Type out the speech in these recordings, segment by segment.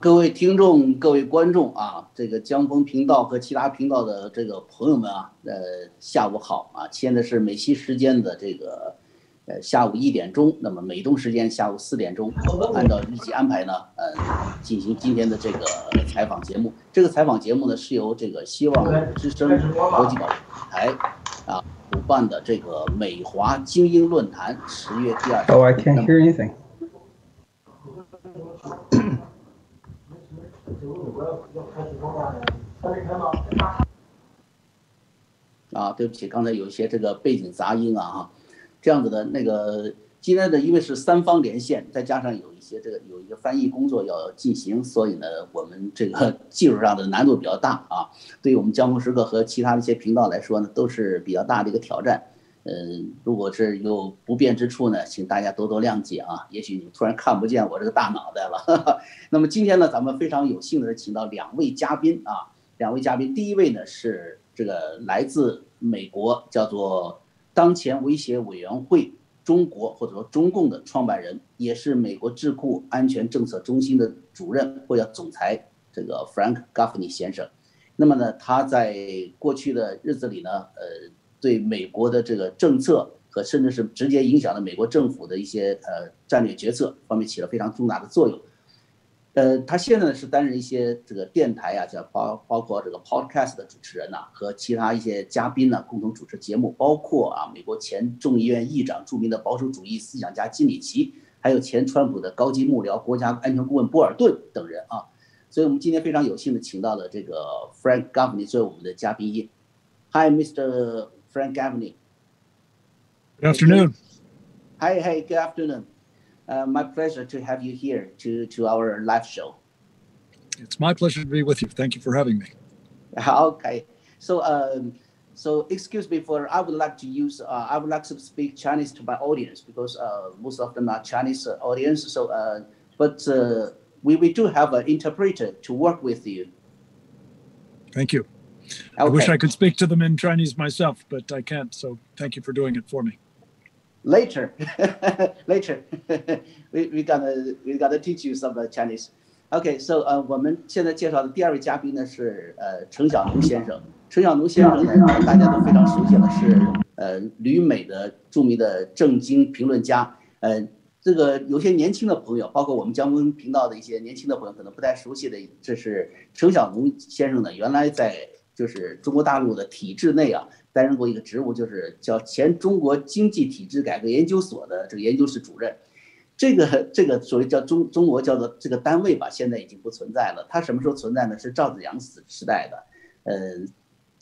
各位听众、各位观众啊，这个江峰频道和其他频道的这个朋友们啊，呃，下午好啊！现在是美西时间的这个呃下午一点钟，那么美东时间下午四点钟，按照日期安排呢，呃，进行今天的这个采访节目。这个采访节目呢，是由这个希望之声国际广播台啊主办的这个美华精英论坛十月第二。Oh, I can't hear anything. 啊，对不起，刚才有一些这个背景杂音啊，这样子的那个今天的因为是三方连线，再加上有一些这个有一个翻译工作要进行，所以呢，我们这个 技术上的难度比较大啊，对于我们江湖时刻和其他的一些频道来说呢，都是比较大的一个挑战。嗯，如果是有不便之处呢，请大家多多谅解啊。也许你突然看不见我这个大脑袋了。那么今天呢，咱们非常有幸的请到两位嘉宾啊，两位嘉宾，第一位呢是这个来自美国，叫做当前威胁委员会中国或者说中共的创办人，也是美国智库安全政策中心的主任或者总裁，这个 Frank Gaffney 先生。那么呢，他在过去的日子里呢，呃。对美国的这个政策和甚至是直接影响了美国政府的一些呃战略决策方面起了非常重大的作用。呃，他现在呢是担任一些这个电台啊，叫包包括这个 podcast 的主持人呐，和其他一些嘉宾呢共同主持节目，包括啊美国前众议院议长、著名的保守主义思想家金里奇，还有前川普的高级幕僚、国家安全顾问波尔顿等人啊。所以我们今天非常有幸的请到了这个 Frank Gaffney 作为我们的嘉宾。Hi, Mr. Frank Gaffney. Good afternoon. Hi, hey, good afternoon. Uh, my pleasure to have you here to, to our live show. It's my pleasure to be with you. Thank you for having me. Okay. So, um, so excuse me for I would like to use uh, I would like to speak Chinese to my audience because uh, most of them are Chinese uh, audience. So, uh, but uh, we we do have an interpreter to work with you. Thank you. I wish I could speak to them in Chinese myself, but I can't. So thank you for doing it for me. Later, later, we we gonna we gonna teach you some Chinese. OK, so 呃，我们现在介绍的第二位嘉宾呢是呃陈小农先生。陈小农先生呢，大家都非常熟悉了，是呃旅美的着名的政经评论家。呃，这个有些年轻的朋友，包括我们江温频道的一些年轻的朋友，可能不太熟悉的，这是陈小农先生呢，原来在 就是中国大陆的体制内啊，担任过一个职务，就是叫前中国经济体制改革研究所的这个研究室主任。这个这个所谓叫中中国叫做这个单位吧，现在已经不存在了。它什么时候存在呢？是赵子阳时时代的。呃，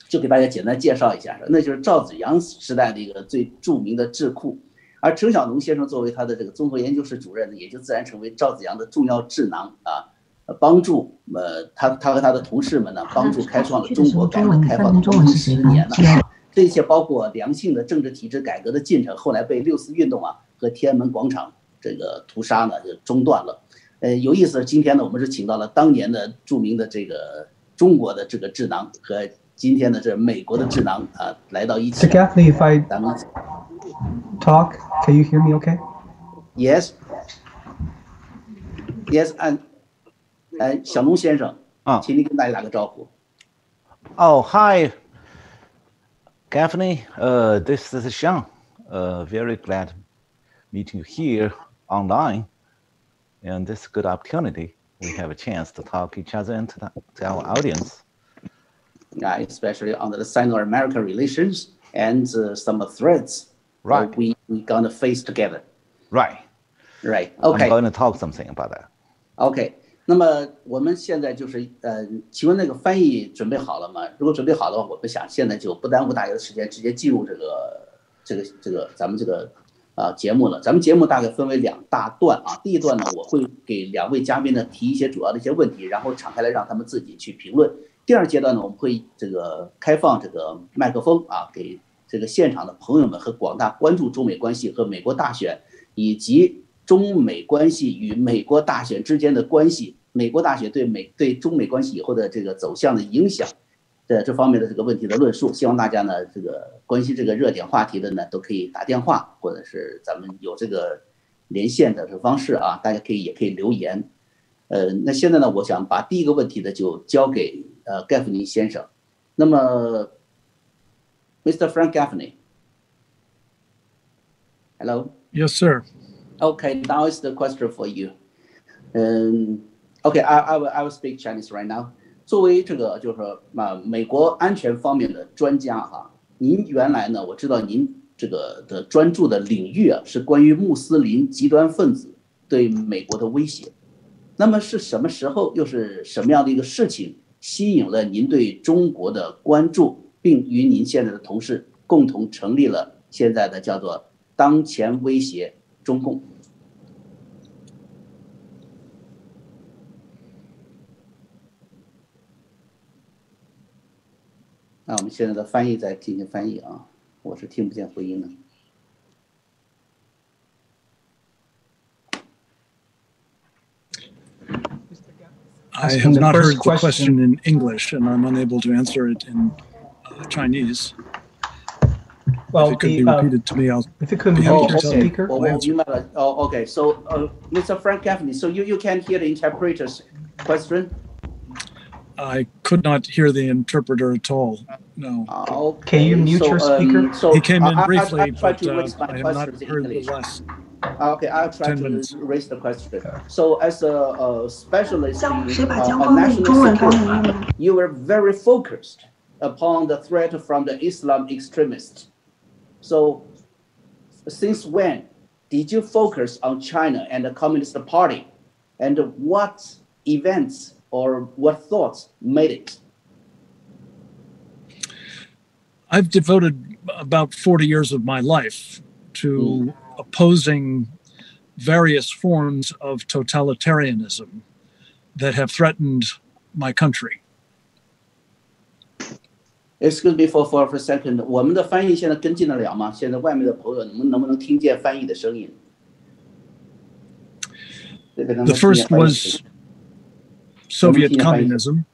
就给大家简单介绍一下，那就是赵子阳时代的一个最著名的智库。而陈小农先生作为他的这个综合研究室主任呢，也就自然成为赵子阳的重要智囊啊。帮助呃，他他和他的同事们呢，帮助开创了中国改革开放的十年了。这一切包括良性的政治体制改革的进程，后来被六四运动啊和天安门广场这个屠杀呢就中断了。呃，有意思，今天呢，我们是请到了当年的著名的这个中国的这个智囊和今天的这美国的智囊啊来到一起。So Gaffney, if I talk, can you hear me? Okay. Yes. Yes, and 哎，小龙先生啊，请你跟大家打个招呼。Oh, hi, Gaffney. Uh, this is Sean. Uh, very glad meeting you here online, and this good opportunity. We have a chance to talk each other and to, to our audience. Yeah, especially on the Sino-American relations and uh, some threats right. we we gonna face together. Right. Right. Okay. I'm going to talk something about that. Okay. 那么我们现在就是呃，请问那个翻译准备好了吗？如果准备好的话，我们想现在就不耽误大家的时间，直接进入这个这个这个咱们这个啊节目了。咱们节目大概分为两大段啊，第一段呢，我会给两位嘉宾呢提一些主要的一些问题，然后敞开来让他们自己去评论。第二阶段呢，我们会这个开放这个麦克风啊，给这个现场的朋友们和广大关注中美关系和美国大选以及。中美关系与美国大选之间的关系，美国大选对美对中美关系以后的这个走向的影响，的这方面的这个问题的论述，希望大家呢这个关心这个热点话题的呢都可以打电话，或者是咱们有这个连线的这方式啊，大家可以也可以留言。呃，那现在呢，我想把第一个问题呢就交给呃盖弗尼先生。那么，Mr. Frank Gaffney，Hello。Yes, sir. Okay, now is the question for you. Um, okay, I I will I will speak Chinese right now. 作为这个就是说啊，美国安全方面的专家哈，您原来呢，我知道您这个的专注的领域啊是关于穆斯林极端分子对美国的威胁。那么是什么时候，又是什么样的一个事情吸引了您对中国的关注，并与您现在的同事共同成立了现在的叫做“当前威胁中共”？那我们现在的翻译在进行翻译啊，我是听不见回音的。I have not heard the question in English, and I'm unable to answer it in uh, Chinese. Well, if it could the, be uh, repeated uh, to me, I'll. If it could be oh, okay. speaker. Well, well, you might, uh, oh, okay. So, uh, Mr. Frank Gaffney, so you, you can hear the interpreter's question? I could not hear the interpreter at all. No. Ah, okay. Can you mute so, your um, speaker? Um, so he came in briefly, I, I, I but uh, I have not heard the last. Ah, okay, I'll try to minutes. raise the question. So, as a, a specialist in uh, national security, you were very focused upon the threat from the Islam extremists. So since when did you focus on China and the Communist Party? And what events or what thoughts made it? I've devoted about 40 years of my life to hmm. opposing various forms of totalitarianism that have threatened my country. Excuse me for for for a second，我们的翻译现在跟进得了吗？现在外面的朋友，你们能不能听见翻译的声音？这个能不能 The 听见 first 翻译的 was 声音 Soviet Communist. communism.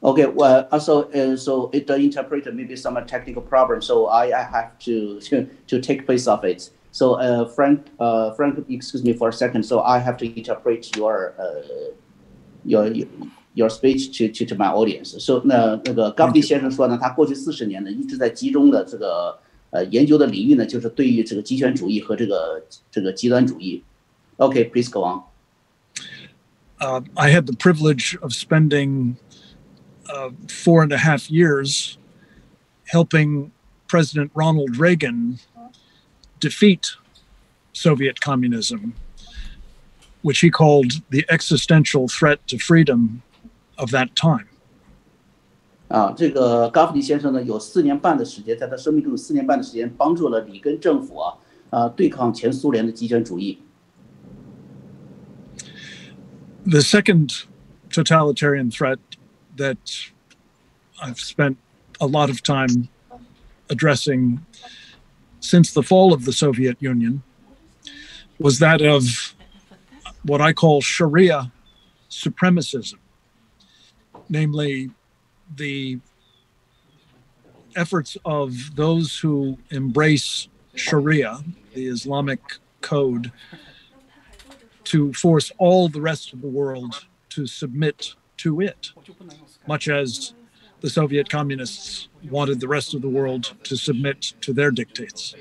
Okay, well, also, uh, so it, the interpreter maybe some technical problem, so I, I have to, to to take place of it. So, uh, Frank, uh, Frank, excuse me for a second. So I have to interpret your uh, your your speech to to to my audience. So 那那个冈比先生说呢，他过去四十年呢一直在集中的这个呃研究的领域呢，就是对于这个极权主义和这个这个极端主义。Okay, please go on. Uh, I had the privilege of spending uh, four and a half years helping President Ronald Reagan defeat Soviet communism, which he called the existential threat to freedom of that time. 啊，这个嘎夫尼先生呢，有四年半的时间，在他生命中有四年半的时间，帮助了里根政府啊，啊，对抗前苏联的极权主义。 The second totalitarian threat that I've spent a lot of time addressing since the fall of the Soviet Union was that of what I call Sharia supremacism, namely the efforts of those who embrace Sharia, the Islamic code, to force all the rest of the world to submit to it, much as the Soviet communists wanted the rest of the world to submit to their dictates.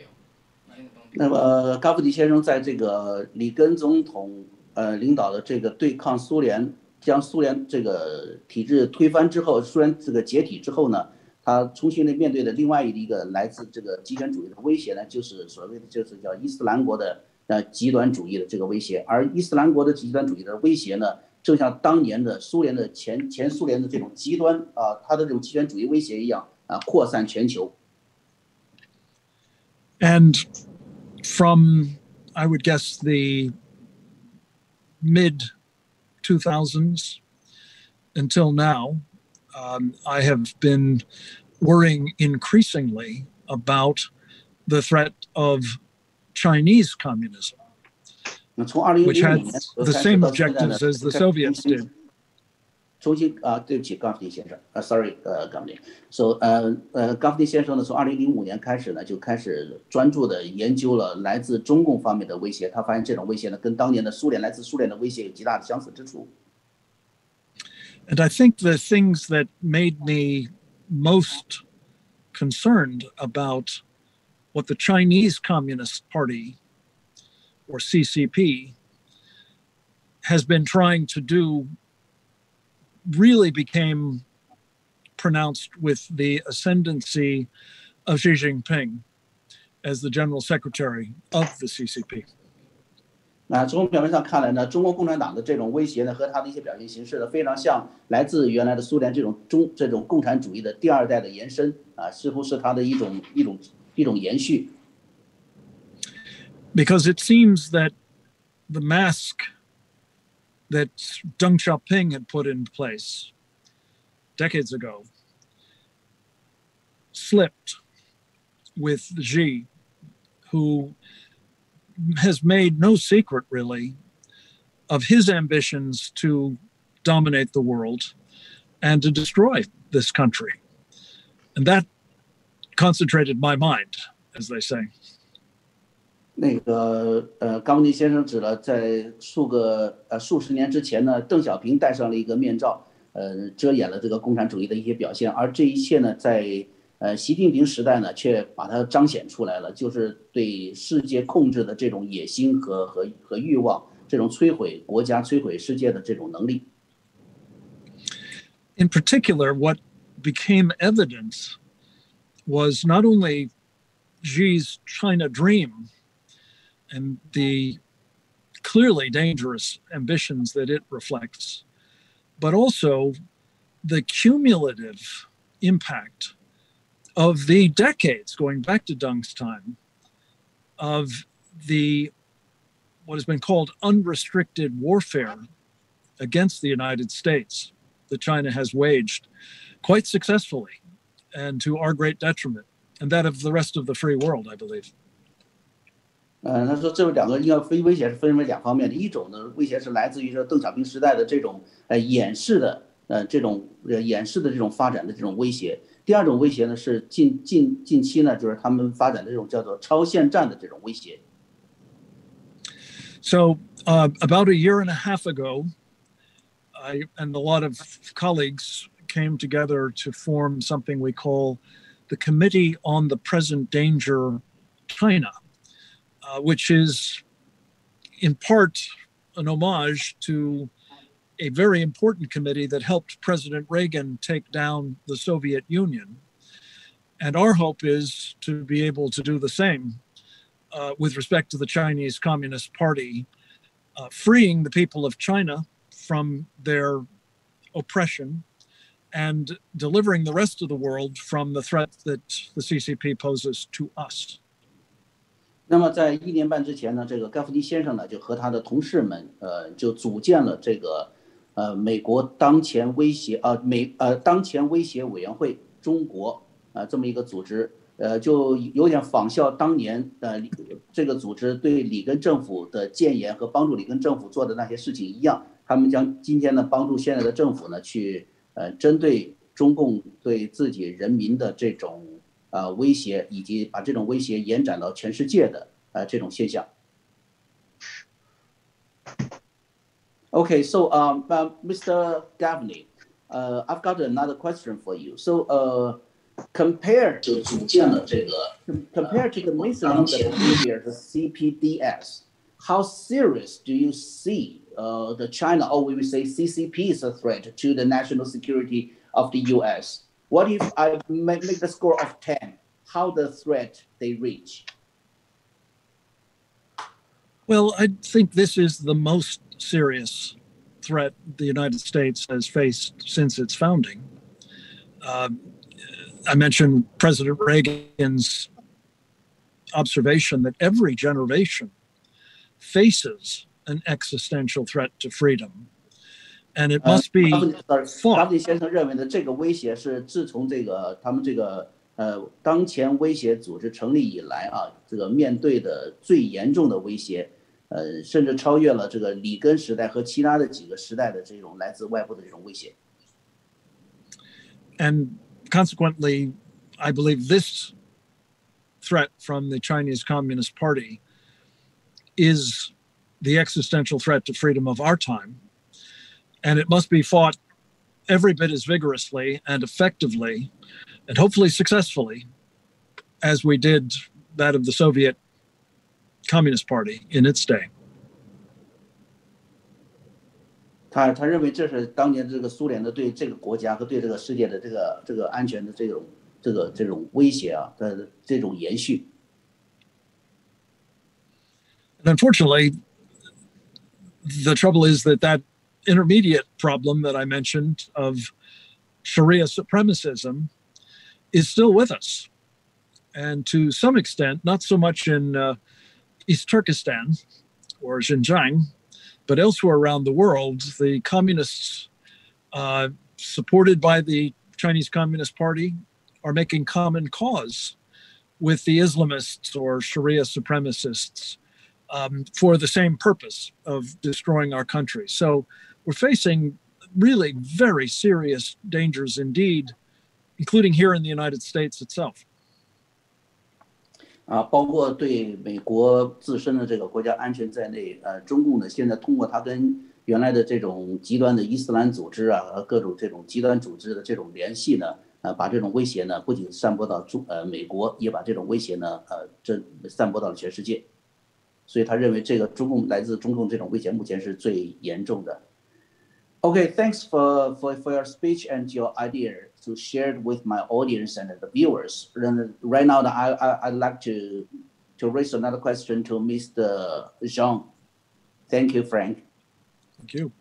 那么，呃嘎夫尼先生在这个里根总统呃领导的这个对抗苏联， 将苏联这个体制推翻之后，苏联这个解体之后呢，他重新的面对的另外一个来自这个极权主义的威胁呢，就是所谓的就是叫伊斯兰国的呃极端主义的这个威胁，而伊斯兰国的极端主义的威胁呢，正像当年的苏联的前前苏联的这种极端啊，它的这种极权主义威胁一样啊，扩散全球。And from, I would guess, the mid 2000s until now, um, I have been worrying increasingly about the threat of Chinese communism, which had the same objectives as the Soviets did. 重新啊，对不起，冈夫尼先生啊，sorry，呃，冈夫尼，so 呃呃，冈夫尼先生呢，从二零零五年开始呢，就开始专注的研究了来自中共方面的威胁。他发现这种威胁呢，跟当年的苏联来自苏联的威胁有极大的相似之处。And I think the things that made me most concerned about what the Chinese Communist Party or CCP has been trying to do really became pronounced with the ascendancy of Xi Jinping as the general secretary of the CCP. 那从表面上看来呢，中国共产党的这种威胁呢，和他的一些表现形式呢，非常像来自原来的苏联这种中这种共产主义的第二代的延伸啊，似乎是他的一种一种一种延续。Because it seems that the mask that Deng Xiaoping had put in place decades ago slipped with Xi, who has made no secret, really, of his ambitions to dominate the world and to destroy this country. And that concentrated my mind, as they say. 那个呃，冈尼先生指了，在数个呃数十年之前呢，邓小平戴上了一个面罩，呃，遮掩了这个共产主义的一些表现，而这一切呢，在呃习近平时代呢，却把它彰显出来了，就是对世界控制的这种野心和和和欲望，这种摧毁国家、摧毁世界的这种能力。In particular, what became evident was not only Xi's China dream and the clearly dangerous ambitions that it reflects, but also the cumulative impact of the decades going back to Deng's time of the what has been called unrestricted warfare against the United States that China has waged quite successfully and to our great detriment, and that of the rest of the free world, I believe. 呃，他说这两个要非威胁是分为两方面的，一种呢威胁是来自于说邓小平时代的这种呃掩饰的呃这种呃掩饰的这种发展的这种威胁，第二种威胁呢是近近近期呢就是他们发展的这种叫做超限战的这种威胁。So uh, about a year and a half ago, I and a lot of colleagues came together to form something we call the Committee on the Present Danger China. Uh, which is in part an homage to a very important committee that helped President Reagan take down the Soviet Union. And our hope is to be able to do the same uh, with respect to the Chinese Communist Party, uh, freeing the people of China from their oppression and delivering the rest of the world from the threat that the CCP poses to us. 那么在一年半之前呢，这个盖夫尼先生呢就和他的同事们，呃，就组建了这个，呃，美国当前威胁啊美呃当前威胁委员会中国啊这么一个组织，呃，就有点仿效当年呃这个组织对里根政府的建言和帮助里根政府做的那些事情一样，他们将今天呢帮助现在的政府呢去呃针对中共对自己人民的这种。呃威胁，以及把这种威胁延展到全世界的呃这种现象。Okay, so um, uh, Mr. Gavney, uh, I've got another question for you. So, uh, compared to 组建了这个 compared to the mission of the previous CPDS, how serious do you see uh, the China, or we would say CCP, is a threat to the national security of the U.S.? What if I make, the score of 10? How the threat they reach? Well, I think this is the most serious threat the United States has faced since its founding. Uh, I mentioned President Reagan's observation that every generation faces an existential threat to freedom and it must be 达利先生认为的这个威胁是自从这个他们这个呃当前威胁组织成立以来啊，这个面对的最严重的威胁，呃，甚至超越了这个里根时代和其他的几个时代的这种来自外部的这种威胁。 And consequently, I believe this threat from the Chinese Communist Party is the existential threat to freedom of our time. And it must be fought every bit as vigorously and effectively, and hopefully successfully, as we did that of the Soviet Communist Party in its day. 他他认为这是当年这个苏联的对这个国家和对这个世界的这个这个安全的这种这个这种威胁啊的这种延续。And unfortunately, the trouble is that that intermediate problem that I mentioned of Sharia supremacism is still with us. And to some extent, not so much in uh, East Turkestan or Xinjiang, but elsewhere around the world, the communists, uh, supported by the Chinese Communist Party, are making common cause with the Islamists or Sharia supremacists um, for the same purpose of destroying our country. So we're facing really very serious dangers indeed, including here in the United States itself. 啊，包括对美国自身的这个国家安全在内，呃，中共呢现在通过它跟原来的这种极端的伊斯兰组织啊和各种这种极端组织的这种联系呢，呃，把这种威胁呢不仅散播到中呃美国，也把这种威胁呢呃这散播到了全世界。所以他认为这个中共来自中共这种威胁目前是最严重的。Okay, thanks for, for, for your speech and your idea to share it with my audience and the viewers. And right now, I, I, I'd like to, to raise another question to Mr. Jean. Thank you, Frank. Thank you.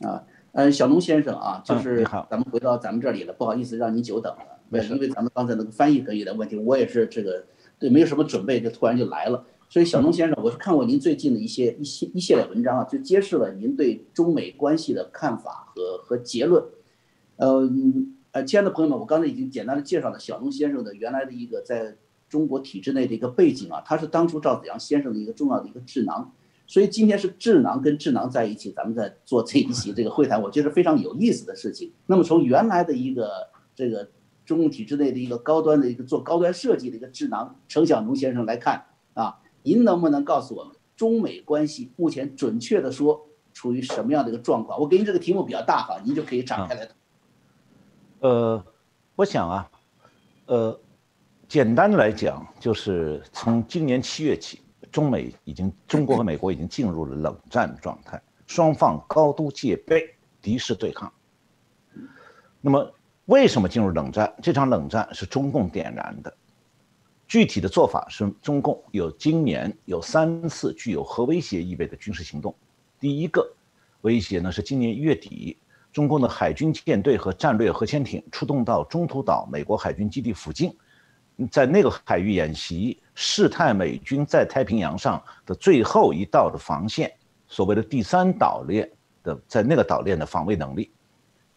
啊，呃，小龙先生啊，就嗯是你好咱们回到咱们这里了，不好意思让您久等了，没事因为咱们刚才那个翻译可以的问题，我也是这个对没有什么准备，就突然就来了。 所以小龙先生，我是看过您最近的一些一系一系列文章啊，就揭示了您对中美关系的看法和和结论。呃嗯呃，亲爱的朋友们，我刚才已经简单的介绍了小龙先生的原来的一个在中国体制内的一个背景啊，他是当初赵子阳先生的一个重要的一个智囊。所以今天是智囊跟智囊在一起，咱们在做这一期这个会谈，我觉得非常有意思的事情。那么从原来的一个这个中共体制内的一个高端的一个做高端设计的一个智囊程小农先生来看啊，您能不能告诉我们中美关系目前准确的说处于什么样的一个状况？我给您这个题目比较大哈，您就可以展开来。呃，我想啊，呃，简单的来讲，就是从今年七月起，中美已经中国和美国已经进入了冷战状态，双方高度戒备，敌视对抗。那么，为什么进入冷战？这场冷战是中共点燃的。具体的做法是，中共有今年有三次具有核威胁意味的军事行动。第一个威胁呢是今年一月底，中共的海军舰队和战略核潜艇出动到中途岛美国海军基地附近，在那个海域演习，试探美军在太平洋上的最后一道的防线，所谓的第三岛链的在那个岛链的防卫能力。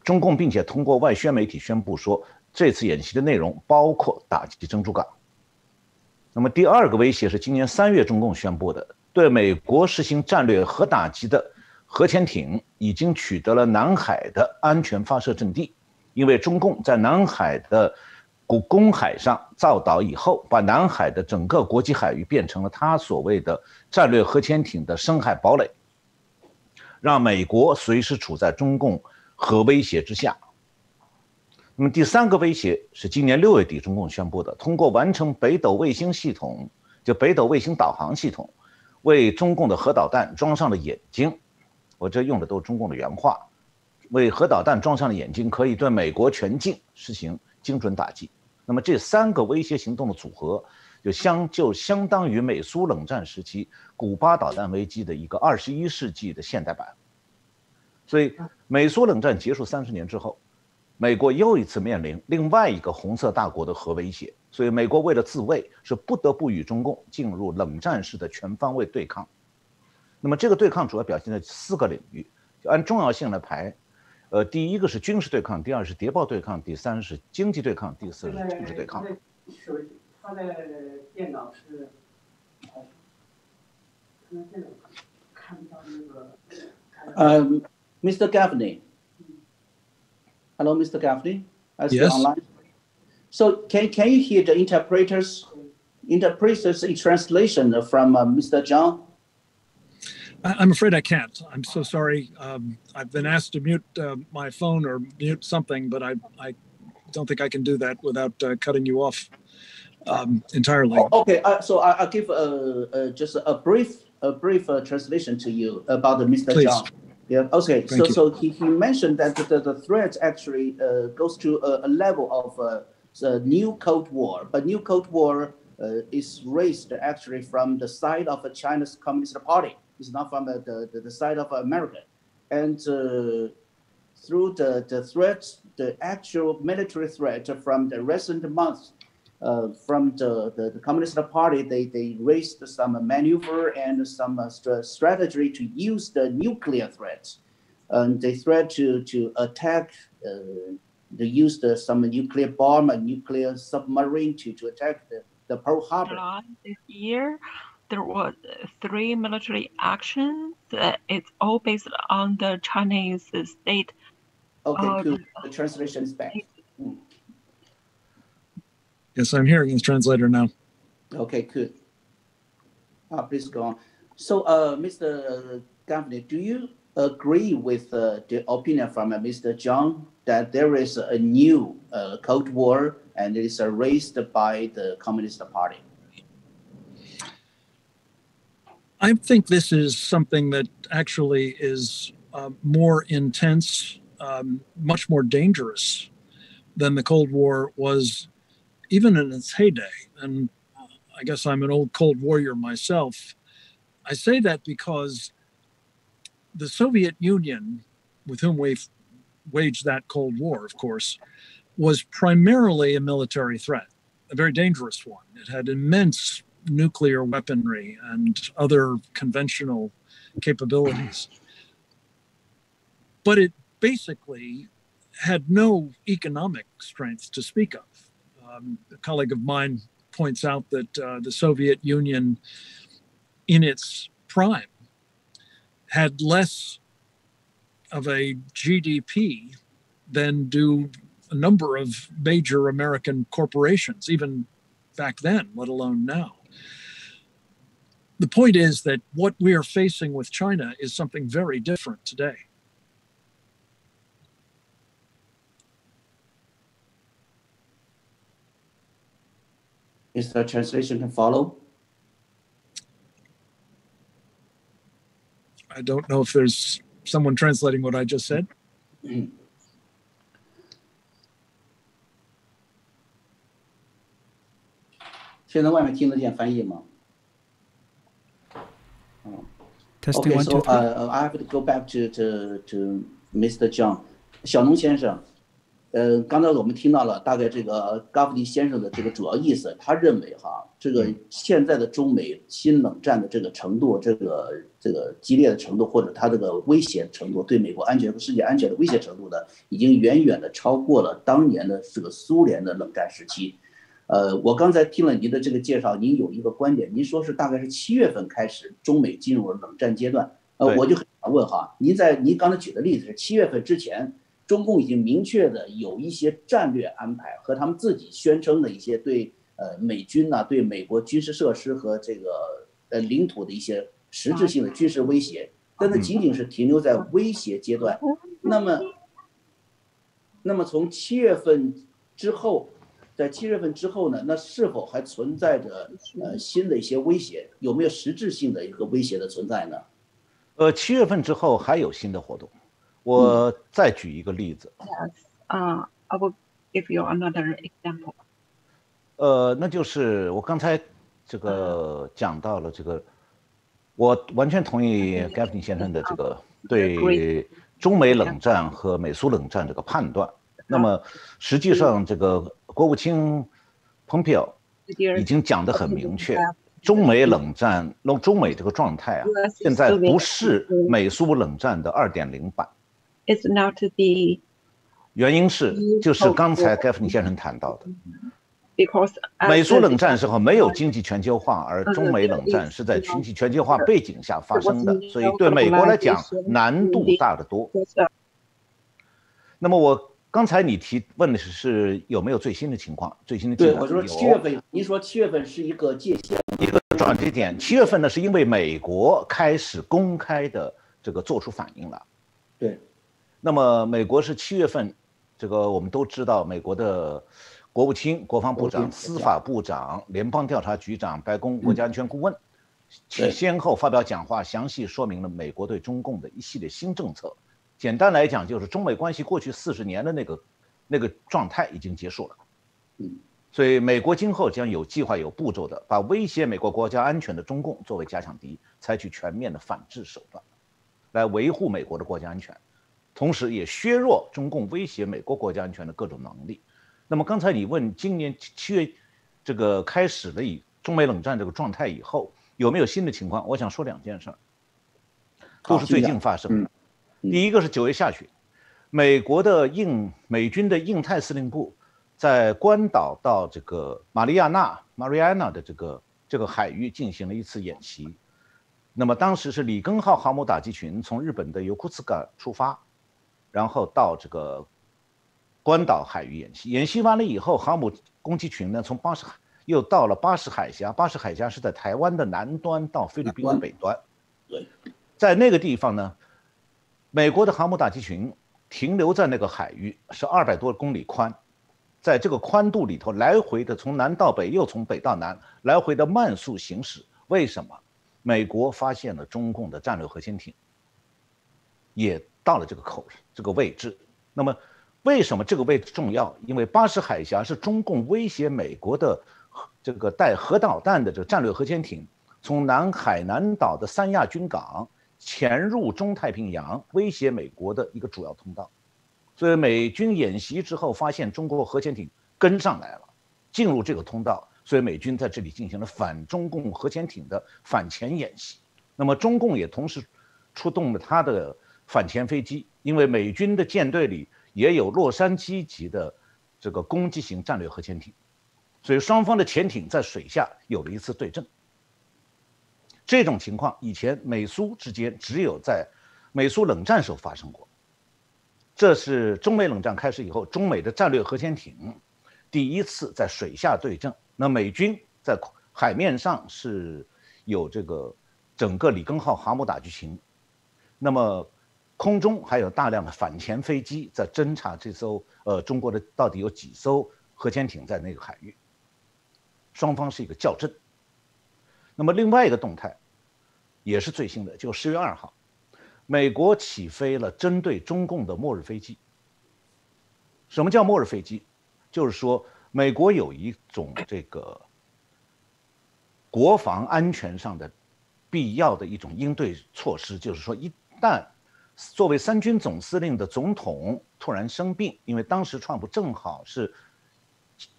中共并且通过外宣媒体宣布说，这次演习的内容包括打击珍珠港。那么第二个威胁是今年三月中共宣布的，对美国实行战略核打击的核潜艇已经取得了南海的安全发射阵地，因为中共在南海的古公海上造岛以后，把南海的整个国际海域变成了他所谓的战略核潜艇的深海堡垒，让美国随时处在中共核威胁之下。那么第三个威胁是今年六月底中共宣布的，通过完成北斗卫星系统，就北斗卫星导航系统，为中共的核导弹装上了眼睛。我这用的都是中共的原话，为核导弹装上了眼睛，可以对美国全境实行精准打击。那么这三个威胁行动的组合，就相就相当于美苏冷战时期古巴导弹危机的一个二十一世纪的现代版。所以，美苏冷战结束三十年之后。美国又一次面临另外一个红色大国的核威胁，所以美国为了自卫，是不得不与中共进入冷战式的全方位对抗。那么这个对抗主要表现在四个领域，就按重要性来排，呃，第一个是军事对抗，第二是谍报对抗，第三是经济对抗，第四是政治对抗。手机，他的电脑是，他的电脑看不到那个。嗯，Mr. Gaffney。Hello, Mr. Gaffney. Are you Yes. online? So can, can you hear the interpreters, interpreters in translation from uh, Mr. I, I'm afraid I can't. I'm so sorry. Um, I've been asked to mute uh, my phone or mute something, but I, I don't think I can do that without uh, cutting you off um, entirely. Oh, Okay, uh, so I, I'll give just a brief, a brief uh, translation to you about the Mr. Please. Zhang. Yeah, okay, so, you. so he, he mentioned that the, the threat actually uh, goes to a, a level of uh, the new Cold War, but new Cold War uh, is raised actually from the side of the China's Communist Party. It's not from the, the, the side of America. And uh, through the, the threat, the actual military threat from the recent months, from the, the, the Communist Party, they, they raised some maneuver and some uh, stra- strategy to use the nuclear threat. And they threat to, to attack, uh, they used some nuclear bomb, a nuclear submarine to, to attack the, the Pearl Harbor. July this year, there was three military actions. Uh, it's all based on the Chinese state. Okay, good. The translation is back. Yes, I'm hearing this translator now. Okay, good. Uh, please go on. So, uh, Mr. Governor, do you agree with uh, the opinion from uh, Mr. Zhang that there is a new uh, Cold War and it is raised by the Communist Party? I think this is something that actually is uh, more intense, um, much more dangerous than the Cold War was, even in its heyday. And uh, I guess I'm an old Cold Warrior myself. I say that because the Soviet Union, with whom we've waged that Cold War, of course, was primarily a military threat, a very dangerous one. It had immense nuclear weaponry and other conventional capabilities. But it basically had no economic strength to speak of. Um, a colleague of mine points out that uh, the Soviet Union, in its prime, had less of a GDP than do a number of major American corporations, even back then, let alone now. The point is that what we are facing with China is something very different today. Is the translation can follow? I don't know if there's someone translating what I just said. 现在外面听得见翻译吗？ Testing Okay, one, so two, three. uh, I have to go back to to to Mr. John，小农先生， 呃，刚才我们听到了大概这个嘎夫迪先生的这个主要意思，他认为哈，这个现在的中美新冷战的这个程度，这个这个激烈的程度，或者它这个威胁程度，对美国安全和世界安全的威胁程度呢，已经远远的超过了当年的这个苏联的冷战时期。呃，我刚才听了您的这个介绍，您有一个观点，您说是大概是七月份开始，中美进入了冷战阶段。呃，我就很想问哈，您在您刚才举的例子是七月份之前，中共已经明确的有一些战略安排和他们自己宣称的一些对呃美军呐、对美国军事设施和这个呃领土的一些实质性的军事威胁，但那仅仅是停留在威胁阶段。那么，那么从七月份之后，在七月份之后呢，那是否还存在着呃新的一些威胁？有没有实质性的一个威胁的存在呢？呃，七月份之后还有新的活动，我再举一个例子，Yes. Uh, I will give you another example. 呃，那就是我刚才这个讲到了这个，我完全同意 Gavin 先生的这个对中美冷战和美苏冷战这个判断。那么实际上，这个国务卿蓬佩奥已经讲得很明确，中美冷战，那中美这个状态啊，现在不是美苏冷战的二点零版。It's not the 原因是就是刚才 Gavin 先生谈到的，because 美苏冷战时候没有经济全球化，而中美冷战是在经济全球化背景下发生的，所以对美国来讲难度大得多。because, uh, 那么我刚才你提问的是是有没有最新的情况？最新的情况对我说有七月份，您说七月份是一个界限，一个转折点。七月份呢，是因为美国开始公开的这个做出反应了。对，那么美国是七月份，这个我们都知道，美国的国务卿、国防部长、司法部长、联邦调查局长、白宫国家安全顾问，对先后发表讲话，详细说明了美国对中共的一系列新政策。简单来讲，就是中美关系过去四十年的那个那个状态已经结束了。嗯，所以美国今后将有计划、有步骤的把威胁美国国家安全的中共作为假想敌，采取全面的反制手段，来维护美国的国家安全，同时也削弱中共威胁美国国家安全的各种能力。那么刚才你问今年七月这个开始了以中美冷战这个状态以后有没有新的情况？我想说两件事儿，都是最近发生的。第一个是九月下旬，美国的印美军的印太司令部在关岛到这个马里亚纳 （Mariana） 的这个这个海域进行了一次演习。那么当时是里根号航母打击群从日本的尤库茨港出发，然后到这个关岛海域演习。演习完了以后，航母攻击群呢从巴士海又到了巴士海峡。巴士海峡是在台湾的南端到菲律宾的北端。对，在那个地方呢，美国的航母打击群停留在那个海域，是二百多公里宽，在这个宽度里头来回的从南到北，又从北到南，来回的慢速行驶。为什么？美国发现了中共的战略核潜艇，也到了这个口这个位置。那么，为什么这个位置重要？因为巴士海峡是中共威胁美国的这个带核导弹的这个战略核潜艇从南海南岛的三亚军港潜入中太平洋，威胁美国的一个主要通道。所以美军演习之后，发现中国核潜艇跟上来了，进入这个通道，所以美军在这里进行了反中共核潜艇的反潜演习。那么中共也同时出动了他的反潜飞机，因为美军的舰队里也有洛杉矶级的这个攻击型战略核潜艇，所以双方的潜艇在水下有了一次对阵。这种情况以前美苏之间只有在美苏冷战时候发生过，这是中美冷战开始以后，中美的战略核潜艇第一次在水下对阵。那美军在海面上是有这个整个里根号航母打击群，那么空中还有大量的反潜飞机在侦察这艘呃中国的到底有几艘核潜艇在那个海域，双方是一个较真。那么另外一个动态，也是最新的，就十月二号，美国起飞了针对中共的末日飞机。什么叫末日飞机？就是说美国有一种这个国防安全上的必要的一种应对措施，就是说一旦作为三军总司令的总统突然生病，因为当时川普正好是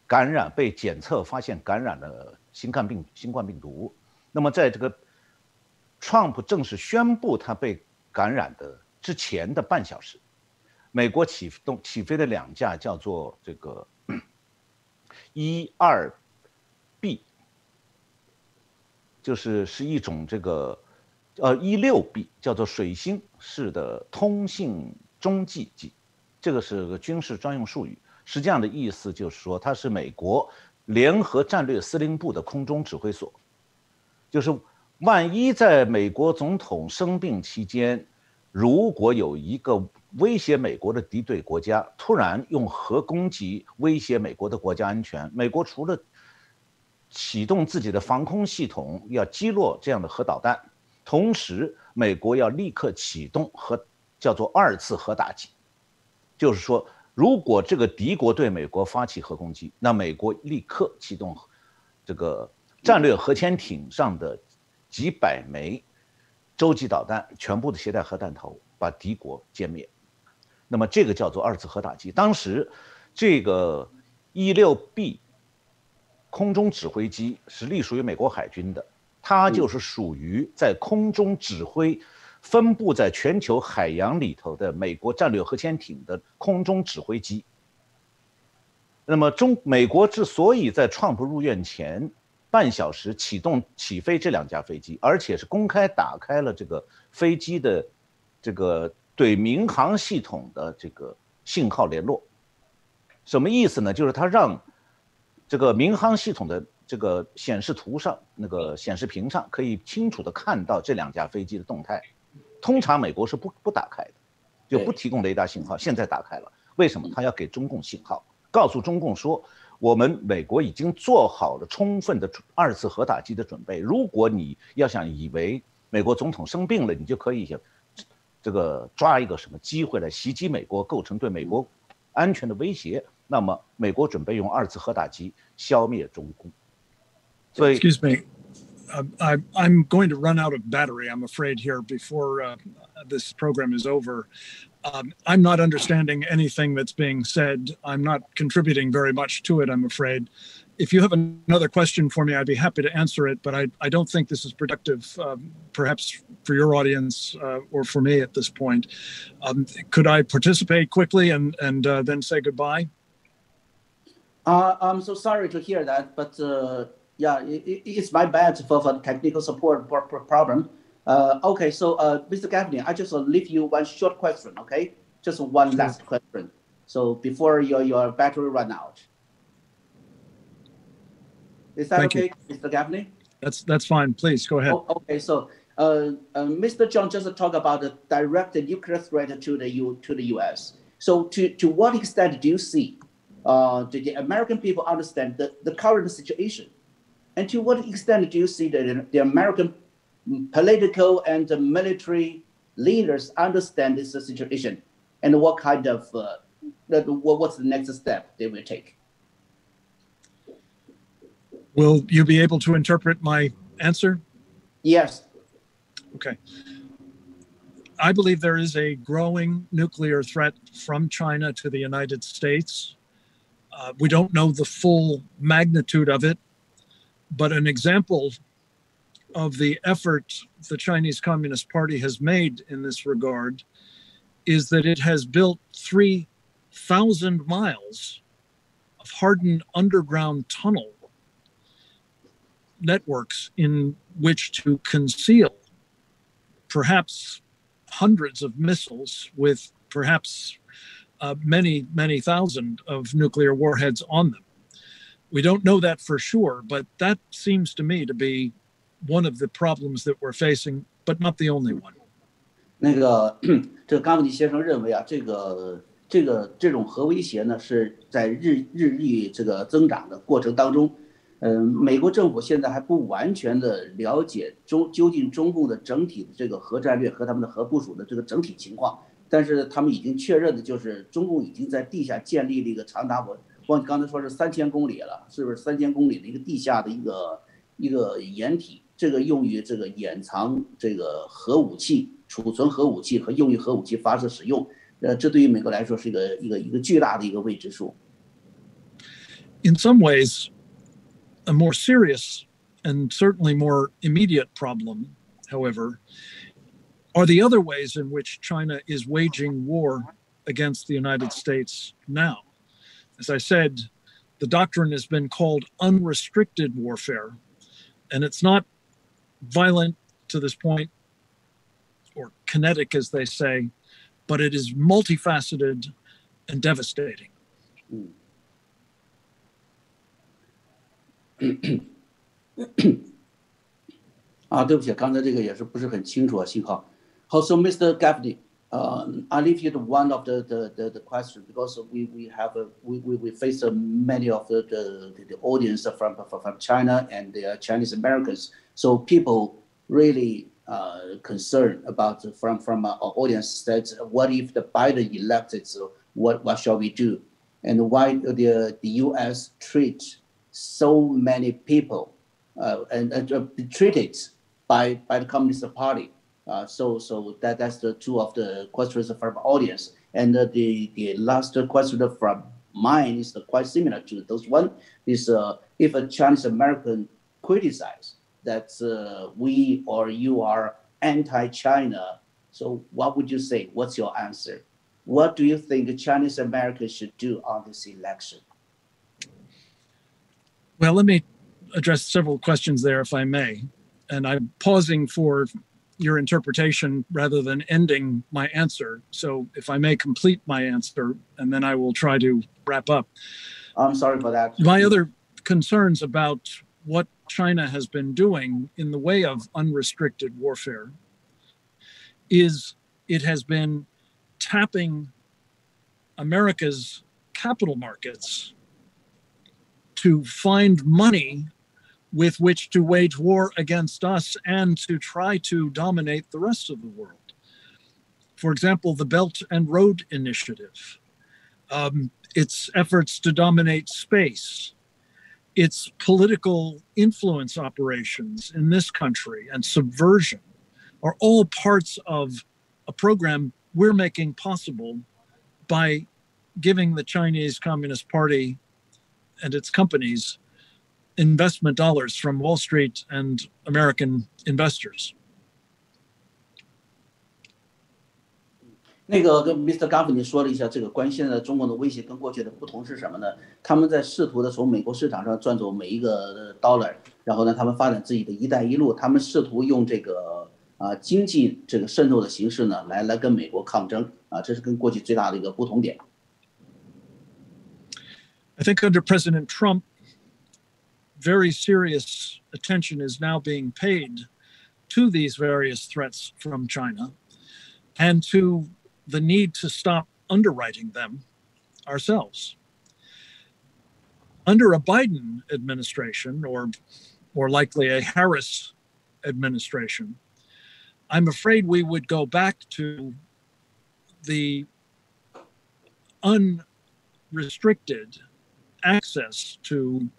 感染被检测发现感染了新冠病新冠病毒。那么，在这个 Trump 正式宣布他被感染的之前的半小时，美国启动起飞的两架叫做这个 一二 B，就是是一种这个呃一六 B 叫做水星式的通信中继机，这个是个军事专用术语，实际上的意思就是说它是美国联合战略司令部的空中指挥所。就是万一在美国总统生病期间，如果有一个威胁美国的敌对国家突然用核攻击威胁美国的国家安全，美国除了启动自己的防空系统要击落这样的核导弹，同时美国要立刻启动核叫做二次核打击，就是说，如果这个敌国对美国发起核攻击，那美国立刻启动这个。战略核潜艇上的几百枚洲际导弹全部的携带核弹头，把敌国歼灭。那么这个叫做二次核打击。当时这个 E 六 B 空中指挥机是隶属于美国海军的，它就是属于在空中指挥分布在全球海洋里头的美国战略核潜艇的空中指挥机。那么中美国之所以在创普入院前，半小时启动起飞这两架飞机，而且是公开打开了这个飞机的这个对民航系统的这个信号联络，什么意思呢？就是它让这个民航系统的这个显示图上那个显示屏上可以清楚的看到这两架飞机的动态。通常美国是不不打开的，就不提供雷达信号。现在打开了，为什么？他要给中共信号，告诉中共说，我们美国已经做好了充分的二次核打击的准备。如果你要想以为美国总统生病了，你就可以这个抓一个什么机会来袭击美国，构成对美国安全的威胁。那么，美国准备用二次核打击消灭中共。所以，Excuse me, uh, I I'm going to run out of battery. I'm afraid here before uh, this program is over. Um, I'm not understanding anything that's being said. I'm not contributing very much to it. I'm afraid. If you have another question for me, I'd be happy to answer it. But I I don't think this is productive, um, perhaps for your audience uh, or for me at this point. Um, could I participate quickly and and then say goodbye? Uh, I'm so sorry to hear that, but uh, yeah, it, it's my bad for, for technical support problem. Uh, okay, so uh, Mr. Gaffney, I just leave you one short question, okay? Just one last question. So before your, your battery run out. Is that Thank okay, you. Mr. Gaffney? That's that's fine. Please go ahead. Oh, okay, so uh, Mr. John just talked about the direct nuclear threat to the U to the U.S. So to, to what extent do you see uh, do the American people understand the, the current situation? And to what extent do you see that the American political and military leaders understand this situation? And what kind of, uh, what's the next step they will take? Will you be able to interpret my answer? Yes. Okay. I believe there is a growing nuclear threat from China to the United States. Uh, we don't know the full magnitude of it, but an example of the effort the Chinese Communist Party has made in this regard is that it has built 3,000 miles of hardened underground tunnel networks in which to conceal perhaps hundreds of missiles with perhaps uh, many, many thousand of nuclear warheads on them. We don't know that for sure, but that seems to me to be one of the problems that we're facing, but not the only one. 那个，这个冈布尼先生认为啊，这个这个这种核威胁呢，是在日日益这个增长的过程当中，嗯，美国政府现在还不完全的了解中究竟中共的整体的这个核战略和他们的核部署的这个整体情况。但是他们已经确认的就是，中共已经在地下建立了一个长达我忘刚才说是三千公里了，是不是三千公里的一个地下的一个一个掩体？这个用于这个掩藏这个核武器、储存核武器和用于核武器发射使用。呃，这对于美国来说是一个一个一个巨大的一个未知数。In some ways, a more serious and certainly more immediate problem, however. are the other ways in which China is waging war against the United States now. As I said, the doctrine has been called unrestricted warfare, and it's not violent to this point or kinetic, as they say, but it is multifaceted and devastating. 啊，对不起，刚才这个也是不是很清楚啊，信号。also, Mr. Gaffney, um, I leave you to one of the, the, the, the questions because we, we have a, we, we, we face uh, many of the, the, the audience from, from China and the Chinese Americans. So people really uh, concerned about from from our audience that what if the Biden elected? So what what shall we do? And why the the U.S. treat so many people uh, and, and uh, treated by by the Communist Party uh, so so that that's the two of the questions from audience. And uh, the the last question from mine is quite similar to those one. Is uh, if a Chinese American criticize that uh, we or you are anti-China, so what would you say? What's your answer? What do you think Chinese Americans should do on this election? Well, let me address several questions there, if I may. And I'm pausing for your interpretation rather than ending my answer. So if I may complete my answer, and then I will try to wrap up. I'm sorry for that. My other concerns about what China has been doing in the way of unrestricted warfare is it has been tapping America's capital markets to find money with which to wage war against us and to try to dominate the rest of the world. For example, the Belt and Road Initiative, um, its efforts to dominate space, its political influence operations in this country and subversion are all parts of a program we're making possible by giving the Chinese Communist Party and its companies investment dollars from Wall Street and American investors. 那个跟 Mr. Gaffney 说了一下这个关于现在中国的威胁跟过去的不同是什么呢？他们在试图的从美国市场上赚走每一个 dollar，然后呢，他们发展自己的一带一路，他们试图用这个啊经济这个渗透的形式呢，来来跟美国抗争啊，这是跟过去最大的一个不同点。I think under President Trump, very serious attention is now being paid to these various threats from China and to the need to stop underwriting them ourselves. Under a Biden administration, or more likely a Harris administration, I'm afraid we would go back to the unrestricted access to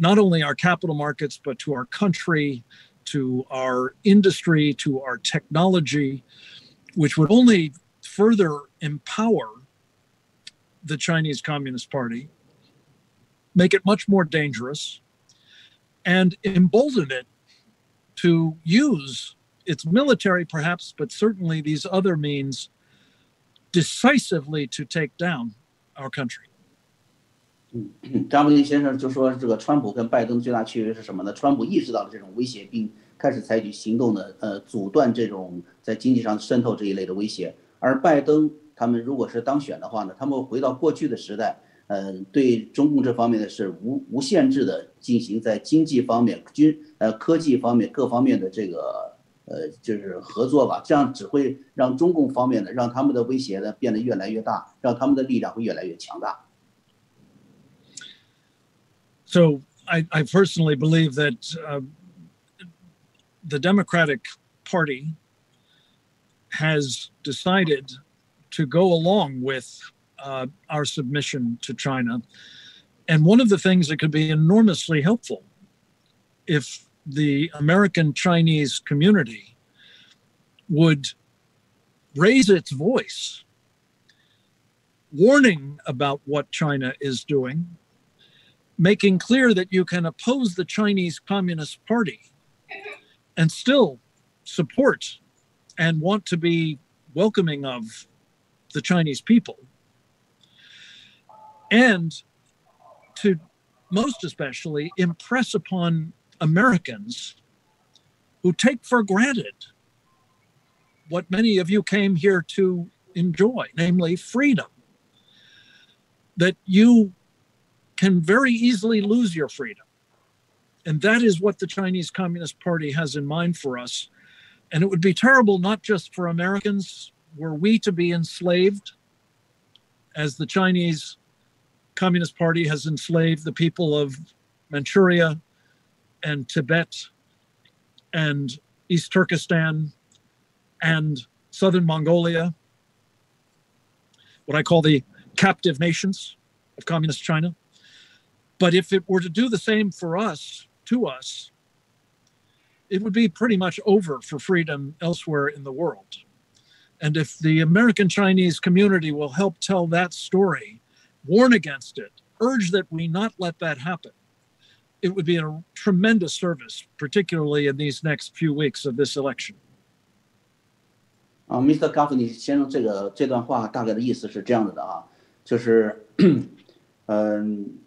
not only our capital markets, but to our country, to our industry, to our technology, which would only further empower the Chinese Communist Party, make it much more dangerous, and embolden it to use its military, perhaps, but certainly these other means decisively to take down our country. 嗯张伯衿先生就说，这个川普跟拜登最大区别是什么呢？川普意识到了这种威胁，并开始采取行动呢，呃，阻断这种在经济上渗透这一类的威胁。而拜登他们如果是当选的话呢，他们回到过去的时代，呃，对中共这方面的是无无限制的进行在经济方面、军呃科技方面各方面的这个呃就是合作吧，这样只会让中共方面的，让他们的威胁呢变得越来越大，让他们的力量会越来越强大。So I, I personally believe that uh, the Democratic Party has decided to go along with uh, our submission to China. And one of the things that could be enormously helpful if the American Chinese community would raise its voice, warning about what China is doing, making clear that you can oppose the Chinese Communist Party and still support and want to be welcoming of the Chinese people. And to most especially impress upon Americans who take for granted what many of you came here to enjoy, namely freedom. That you can very easily lose your freedom. And that is what the Chinese Communist Party has in mind for us. And it would be terrible not just for Americans, were we to be enslaved, as the Chinese Communist Party has enslaved the people of Manchuria and Tibet and East Turkestan and southern Mongolia, what I call the captive nations of communist China. But if it were to do the same for us, to us, it would be pretty much over for freedom elsewhere in the world. And if the American Chinese community will help tell that story, warn against it, urge that we not let that happen, it would be a tremendous service, particularly in these next few weeks of this election. 啊，Mr. Gaffney 先生，这个这段话大概的意思是这样子的啊，就是，嗯，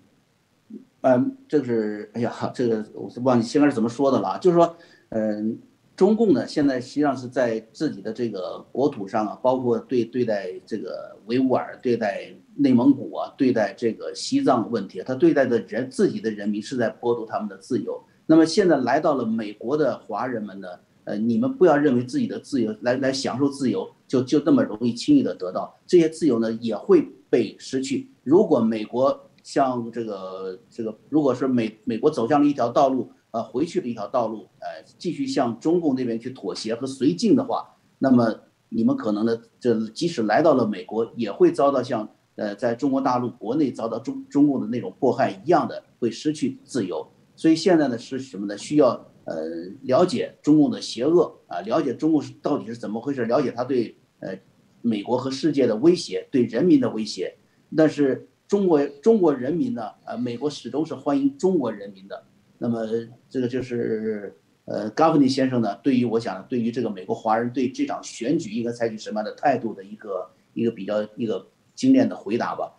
嗯，这个是，哎呀，这个我是忘记先开始怎么说的了，就是说，嗯，中共呢，现在实际上是在自己的这个国土上啊，包括对对待这个维吾尔、对待内蒙古啊、对待这个西藏问题，他对待的人自己的人民是在剥夺他们的自由。那么现在来到了美国的华人们呢，呃，你们不要认为自己的自由来来享受自由就就那么容易轻易的得到，这些自由呢也会被失去。如果美国像这个这个，如果是美美国走向了一条道路。呃，回去的一条道路，呃，继续向中共那边去妥协和绥靖的话，那么你们可能呢，这即使来到了美国，也会遭到像呃，在中国大陆国内遭到中中共的那种迫害一样的，会失去自由。所以现在呢，是什么呢？需要呃了解中共的邪恶啊，了解中共到底是怎么回事，了解他对呃美国和世界的威胁，对人民的威胁。但是中国中国人民呢，呃，美国始终是欢迎中国人民的。那么这个就是呃 g o v e r n y 先生呢，对于我想，对于这个美国华人对这场选举应该采取什么样的态度的一个一个比较一个精炼的回答吧。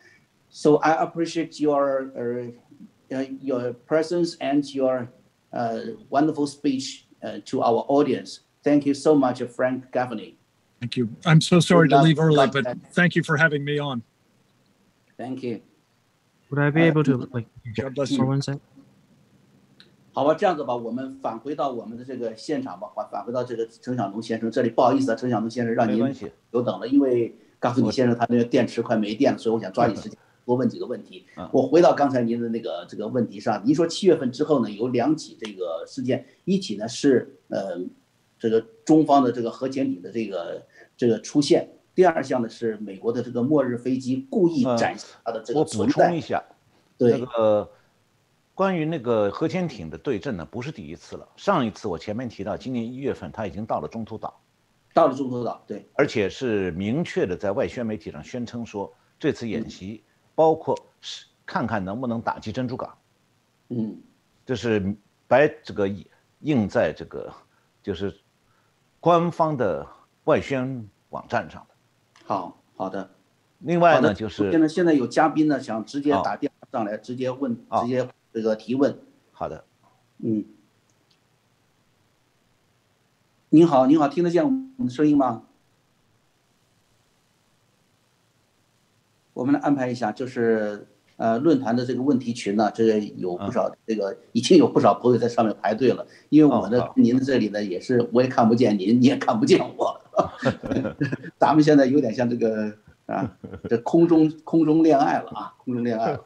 So I appreciate your uh, your presence and your uh, wonderful speech uh, to our audience. Thank you so much, Frank Gaffney. Thank you. I'm so sorry to leave early, but thank you for having me on. Thank you. Would I be able to like God bless for you. one sec? 好吧，这样子吧，我们返回到我们的这个现场吧，返返回到这个陈晓龙先生这里。不好意思啊，陈晓龙先生让您久等了，因为告诉你先生他那个电池快没电了，所以我想抓紧时间多问几个问题嗯。我回到刚才您的那个这个问题上，您说七月份之后呢，有两起这个事件，一起呢是呃这个中方的这个核潜艇的这个这个出现，第二项呢是美国的这个末日飞机故意嗯展现它的这个我补。充一下，那对，个关于那个核潜艇的对阵呢，不是第一次了。上一次我前面提到，今年一月份它已经到了中途岛，到了中途岛，对，而且是明确的在外宣媒体上宣称说，这次嗯演习包括是看看能不能打击珍珠港，嗯这是白这个印在这个就是官方的外宣网站上的。好好的。另外呢，就是现在现在有嘉宾呢，想直接哦打电话上来，直接问，哦直接这个提问。好的，嗯，您好，您好，听得见我们的声音吗？我们来安排一下，就是呃论坛的这个问题群呢，这个有不少这个已经有不少朋友在上面排队了，因为我的您的这里呢也是我也看不见您，你也看不见我，咱们现在有点像这个啊，这空中空中恋爱了啊，空中恋爱了，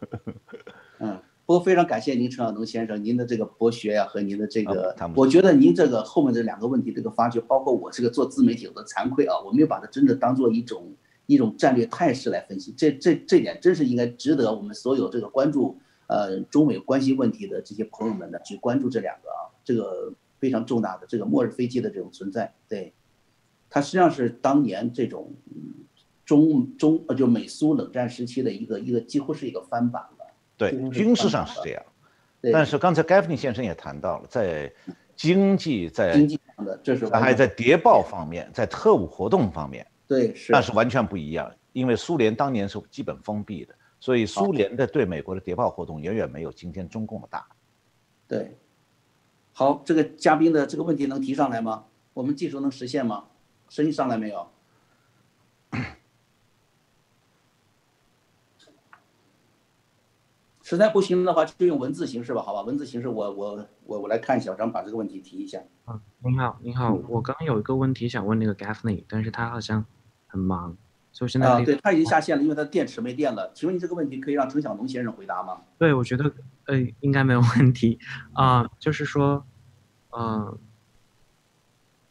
嗯。不过非常感谢您陈晓东先生，您的这个博学呀、和您的这个我觉得您这个后面这两个问题这个发掘，包括我这个做自媒体有的惭愧啊，我没有把它真的当做一种一种战略态势来分析，这这这点真是应该值得我们所有这个关注呃中美关系问题的这些朋友们呢去关注这两个啊，这个非常重大的这个末日飞机的这种存在，对，它实际上是当年这种嗯中中呃就美苏冷战时期的一个一个几乎是一个翻版了。对军事上是这样，对但是刚才 Gaffney 先生也谈到了，在经济在经济上的，这是完还在谍报方面，在特务活动方面，对是那是完全不一样。因为苏联当年是基本封闭的，所以苏联的对美国的谍报活动远远没有今天中共的大。对。好，这个嘉宾的这个问题能提上来吗？我们技术能实现吗？声音上来没有？实在不行的话，就用文字形式吧，好吧？文字形式我，我我我来看一下，咱们把这个问题提一下。啊，您好，您好，我刚刚有一个问题想问那个 Gaffney，但是他好像很忙，所以现在对他已经下线了，因为他电池没电了。请问你这个问题可以让陈晓东先生回答吗？对，我觉得呃应该没有问题啊、就是说，呃，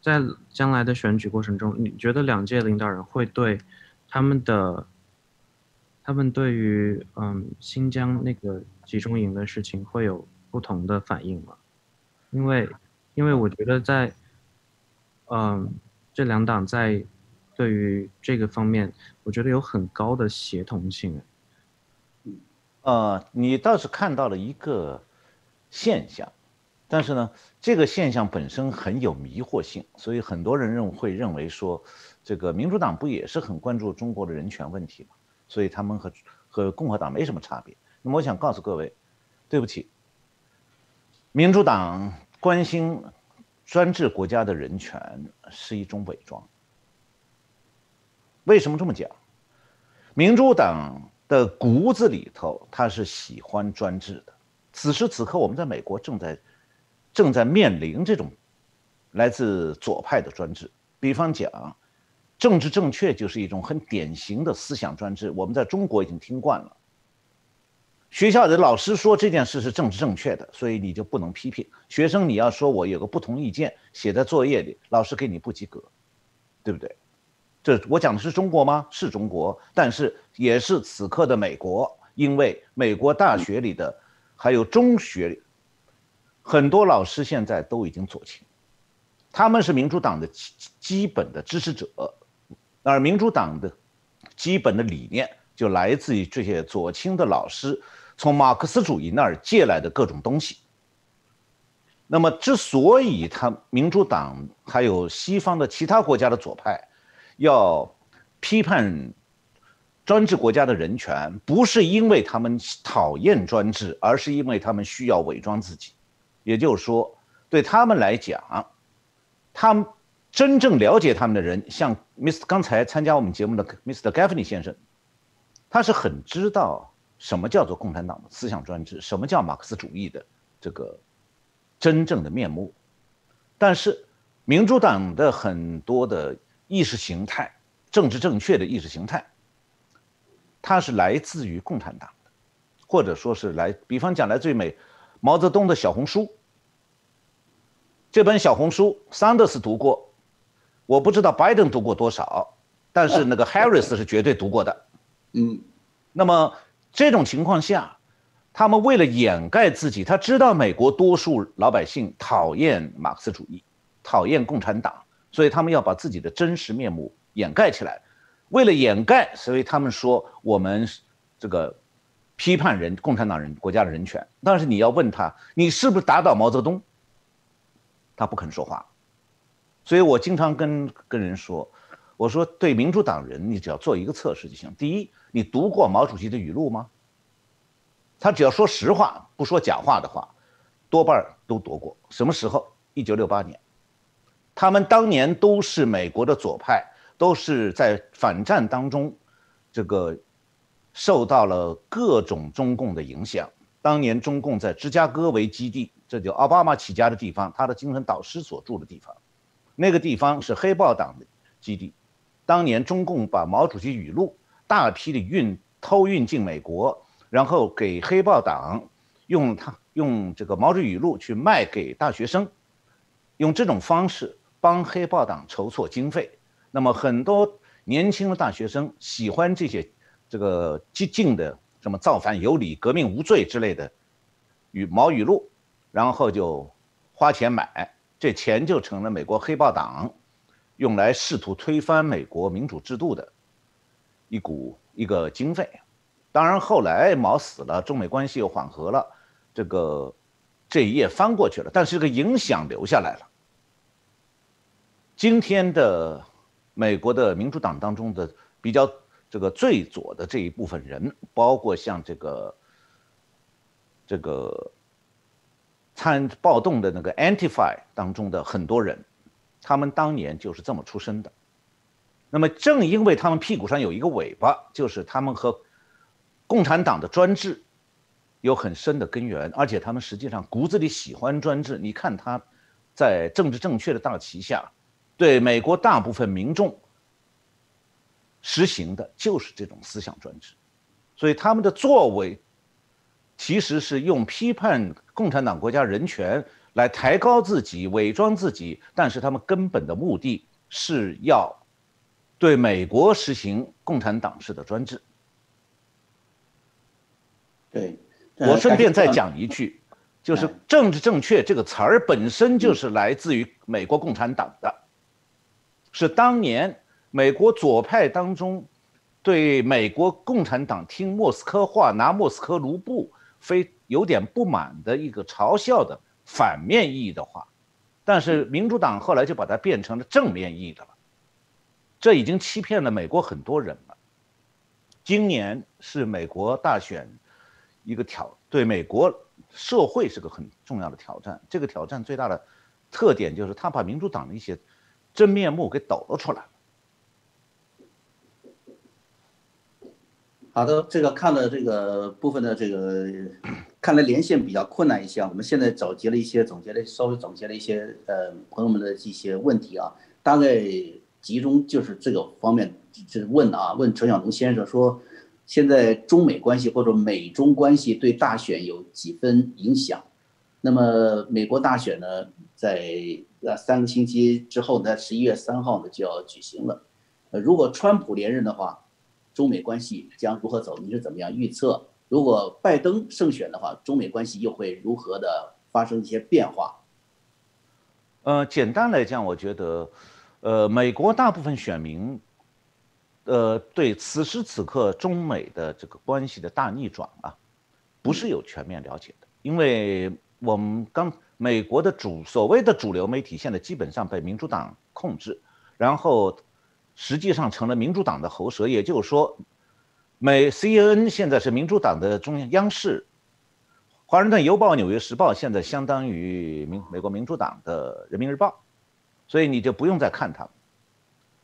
在将来的选举过程中，你觉得两届领导人会对他们的他们对于嗯新疆那个集中营的事情会有不同的反应吗？因为因为我觉得在嗯这两党在对于这个方面，我觉得有很高的协同性。呃，你倒是看到了一个现象，但是呢，这个现象本身很有迷惑性，所以很多人认会认为说，这个民主党不也是很关注中国的人权问题吗？所以他们和和共和党没什么差别。那么我想告诉各位，对不起，民主党关心专制国家的人权是一种伪装。为什么这么讲？民主党的骨子里头，他是喜欢专制的。此时此刻，我们在美国正在正在面临这种来自左派的专制。比方讲，政治正确就是一种很典型的思想专制。我们在中国已经听惯了。学校的老师说这件事是政治正确的，所以你就不能批评学生。你要说我有个不同意见，写在作业里，老师给你不及格，对不对？这我讲的是中国吗？是中国，但是也是此刻的美国，因为美国大学里的还有中学，很多老师现在都已经左倾，他们是民主党的基基本的支持者，而民主党的基本的理念就来自于这些左倾的老师。从马克思主义那儿借来的各种东西。那么，之所以他民主党还有西方的其他国家的左派要批判专制国家的人权，不是因为他们讨厌专制，而是因为他们需要伪装自己。也就是说，对他们来讲，他们真正了解他们的人，像 Mr. 刚才参加我们节目的 Mr. Gaffney 先生，他是很知道。什么叫做共产党的思想专制？什么叫马克思主义的这个真正的面目？但是，民主党的很多的意识形态、政治正确的意识形态，它是来自于共产党的，或者说是来，比方讲来自于美毛泽东的小红书。这本小红书，，Sanders 读过，我不知道 Biden 读过多少，但是那个 Harris 是绝对读过的。嗯，那么。这种情况下，他们为了掩盖自己，他知道美国多数老百姓讨厌马克思主义，讨厌共产党，所以他们要把自己的真实面目掩盖起来。为了掩盖，所以他们说我们这个批判人共产党人国家的人权。但是你要问他，你是不是打倒毛泽东？他不肯说话。所以我经常跟跟人说，我说对民主党人，你只要做一个测试就行。第一。你读过毛主席的语录吗？他只要说实话，不说假话的话，多半都读过。什么时候？一九六八年，他们当年都是美国的左派，都是在反战当中，这个受到了各种中共的影响。当年中共在芝加哥为基地，这就奥巴马起家的地方，他的精神导师所住的地方，那个地方是黑豹党的基地。当年中共把毛主席语录。大批的运偷运进美国，然后给黑豹党用他用这个毛主席语录去卖给大学生，用这种方式帮黑豹党筹措经费。那么很多年轻的大学生喜欢这些这个激进的什么造反有理、革命无罪之类的语毛语录，然后就花钱买，这钱就成了美国黑豹党用来试图推翻美国民主制度的。一股一个经费，当然后来毛死了，中美关系又缓和了，这个这一页翻过去了，但是这个影响留下来了。今天的美国的民主党当中的比较这个最左的这一部分人，包括像这个这个参暴动的那个 Antifa 当中的很多人，他们当年就是这么出生的。那么，正因为他们屁股上有一个尾巴，就是他们和共产党的专制有很深的根源，而且他们实际上骨子里喜欢专制。你看他，在政治正确的大旗下，对美国大部分民众实行的就是这种思想专制，所以他们的作为其实是用批判共产党国家人权来抬高自己、伪装自己，但是他们根本的目的是要。对美国实行共产党式的专制。对，我顺便再讲一句，就是“政治正确”这个词儿本身就是来自于美国共产党的，是当年美国左派当中对美国共产党听莫斯科话、拿莫斯科卢布非有点不满的一个嘲笑的反面意义的话，但是民主党后来就把它变成了正面意义的了。这已经欺骗了美国很多人了。今年是美国大选，一个挑对美国社会是个很重要的挑战。这个挑战最大的特点就是他把民主党的一些真面目给抖了出来。好的，这个看了这个部分的这个，看来连线比较困难一些。我们现在总结了一些，总结了稍微总结了一些呃朋友们的一些问题啊，大概集中就是这个方面，就是问啊，问陈晓东先生说，现在中美关系或者美中关系对大选有几分影响？那么美国大选呢，在呃三个星期之后，呢十一月三号呢就要举行了。呃，如果川普连任的话。中美关系将如何走？你是怎么样预测？如果拜登胜选的话，中美关系又会如何的发生一些变化？呃，简单来讲，我觉得，呃，美国大部分选民，呃，对此时此刻中美的这个关系的大逆转啊，不是有全面了解的。因为我们刚美国的主所谓的主流媒体现在基本上被民主党控制，然后。实际上成了民主党的喉舌，也就是说，美 CNN 现在是民主党的中央央视，《华盛顿邮报》《纽约时报》现在相当于民美国民主党的《人民日报》，所以你就不用再看他们。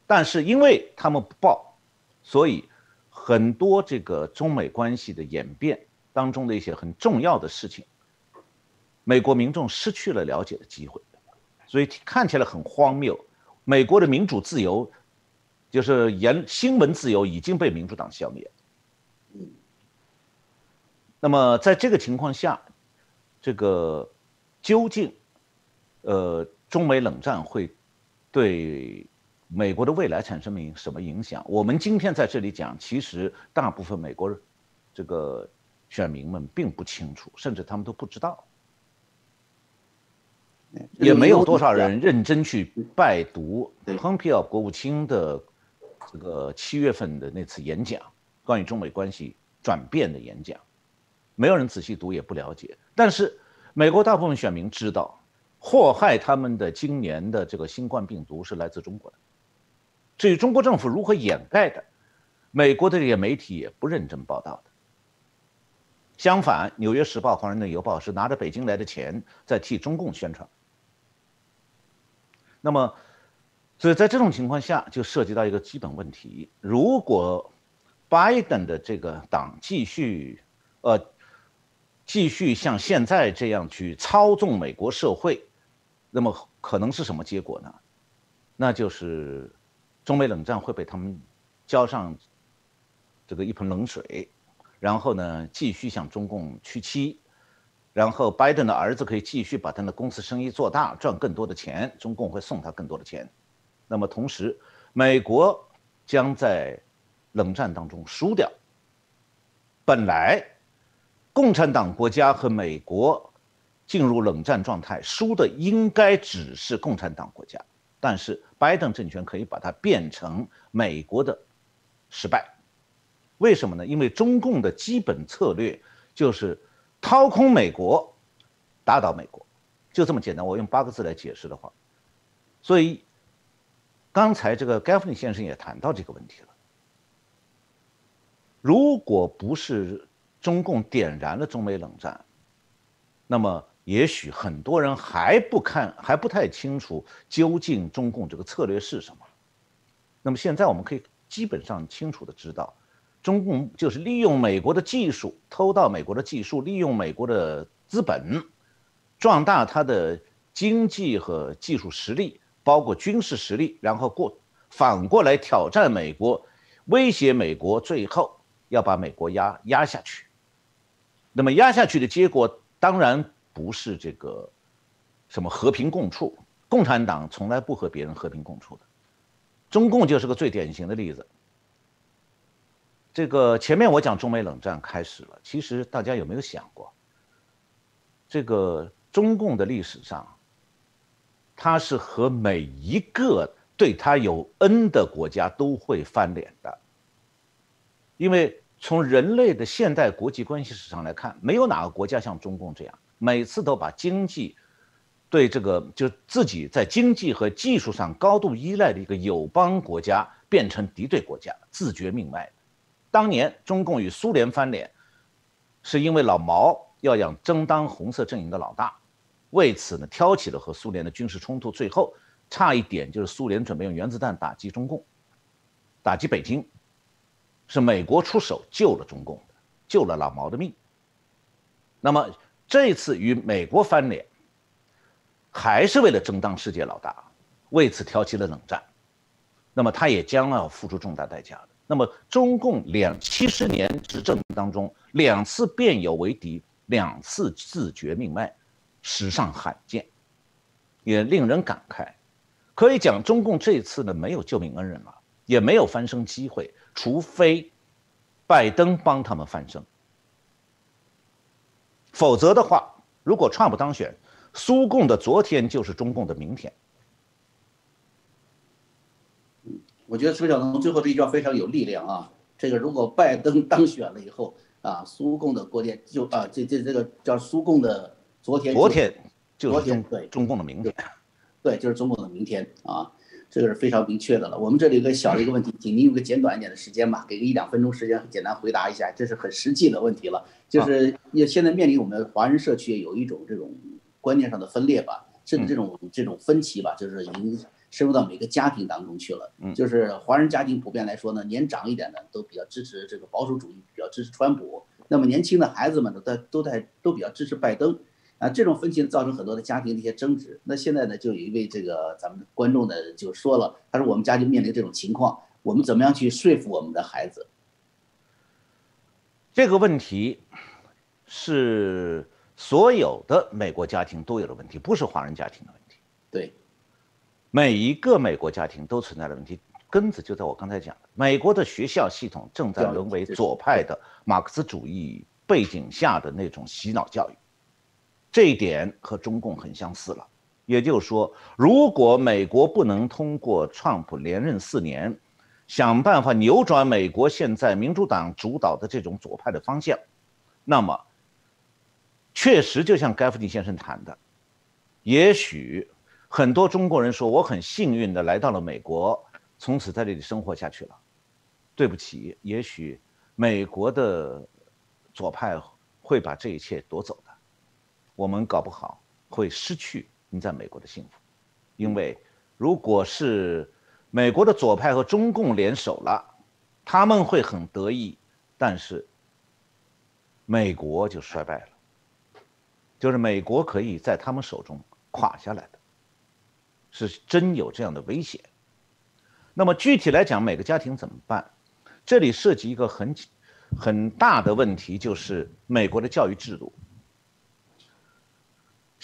但是因为他们不报，所以很多这个中美关系的演变当中的一些很重要的事情，美国民众失去了了解的机会，所以看起来很荒谬。美国的民主自由。就是言新闻自由已经被民主党消灭。嗯，那么在这个情况下，这个究竟，呃，中美冷战会对美国的未来产生影什么影响？我们今天在这里讲，其实大部分美国这个选民们并不清楚，甚至他们都不知道，也没有多少人认真去拜读蓬佩奥国务卿的。这个七月份的那次演讲，关于中美关系转变的演讲，没有人仔细读，也不了解。但是美国大部分选民知道，祸害他们的今年的这个新冠病毒是来自中国的。至于中国政府如何掩盖的，美国的这些媒体也不认真报道的。相反，《纽约时报》《华盛顿邮报》是拿着北京来的钱在替中共宣传。那么。所以在这种情况下，就涉及到一个基本问题：如果拜登的这个党继续，呃，继续像现在这样去操纵美国社会，那么可能是什么结果呢？那就是中美冷战会被他们浇上这个一盆冷水，然后呢，继续向中共屈膝，然后拜登的儿子可以继续把他的公司生意做大，赚更多的钱，中共会送他更多的钱。那么同时，美国将在冷战当中输掉。本来，共产党国家和美国进入冷战状态，输的应该只是共产党国家。但是，拜登政权可以把它变成美国的失败。为什么呢？因为中共的基本策略就是掏空美国，打倒美国，就这么简单。我用八个字来解释的话，所以。刚才这个 Gaffney 先生也谈到这个问题了。如果不是中共点燃了中美冷战，那么也许很多人还不看，还不太清楚究竟中共这个策略是什么。那么现在我们可以基本上清楚的知道，中共就是利用美国的技术，偷盗美国的技术，利用美国的资本，壮大它的经济和技术实力。包括军事实力，然后过反过来挑战美国，威胁美国，最后要把美国压压下去。那么压下去的结果当然不是这个什么和平共处，共产党从来不和别人和平共处的，中共就是个最典型的例子。这个前面我讲中美冷战开始了，其实大家有没有想过，这个中共的历史上？他是和每一个对他有恩的国家都会翻脸的，因为从人类的现代国际关系史上来看，没有哪个国家像中共这样，每次都把经济对这个就自己在经济和技术上高度依赖的一个友邦国家变成敌对国家，自绝命脉。当年中共与苏联翻脸，是因为老毛要养争当红色阵营的老大。为此呢挑起了和苏联的军事冲突，最后差一点就是苏联准备用原子弹打击中共，打击北京，是美国出手救了中共的，救了老毛的命。那么这次与美国翻脸，还是为了争当世界老大，为此挑起了冷战。那么他也将要付出重大代价的。那么中共两七十年执政当中，两次变友为敌，两次自绝命脉，史上罕见，也令人感慨。可以讲，中共这次呢没有救命恩人了，也没有翻身机会，除非拜登帮他们翻身。否则的话，如果川普当选，苏共的昨天就是中共的明天。我觉得崔晓东最后这一句话非常有力量啊！这个如果拜登当选了以后啊，苏共的国天就啊，这这这个叫苏共的昨天，昨天就是中对中共的明天，对，就是中共的明天啊，这个是非常明确的了。我们这里有个小的一个问题，请您用个简短一点的时间吧，给个一两分钟时间，简单回答一下，这是很实际的问题了。就是也现在面临我们华人社区有一种这种观念上的分裂吧，甚至这种这种分歧吧，就是已经。深入到每个家庭当中去了，嗯，就是华人家庭普遍来说呢，年长一点的都比较支持这个保守主义，比较支持川普。那么年轻的孩子们呢，都都在都比较支持拜登，啊，这种分歧造成很多的家庭的一些争执。那现在呢，就有一位这个咱们观众呢就说了，他说我们家就面临这种情况，我们怎么样去说服我们的孩子？这个问题是所有的美国家庭都有的问题，不是华人家庭的问题。对。每一个美国家庭都存在的问题，根子就在我刚才讲的，美国的学校系统正在沦为左派的马克思主义背景下的那种洗脑教育，这一点和中共很相似了。也就是说，如果美国不能通过川普连任四年，想办法扭转美国现在民主党主导的这种左派的方向，那么，确实就像盖夫尼先生谈的，也许。很多中国人说我很幸运的来到了美国，从此在这里生活下去了。对不起，也许美国的左派会把这一切夺走，我们搞不好会失去你在美国的幸福。因为如果是美国的左派和中共联手了，他们会很得意，但是美国就衰败了，就是美国可以在他们手中垮下来的。是真有这样的危险。那么具体来讲，每个家庭怎么办？这里涉及一个很很大的问题，就是美国的教育制度。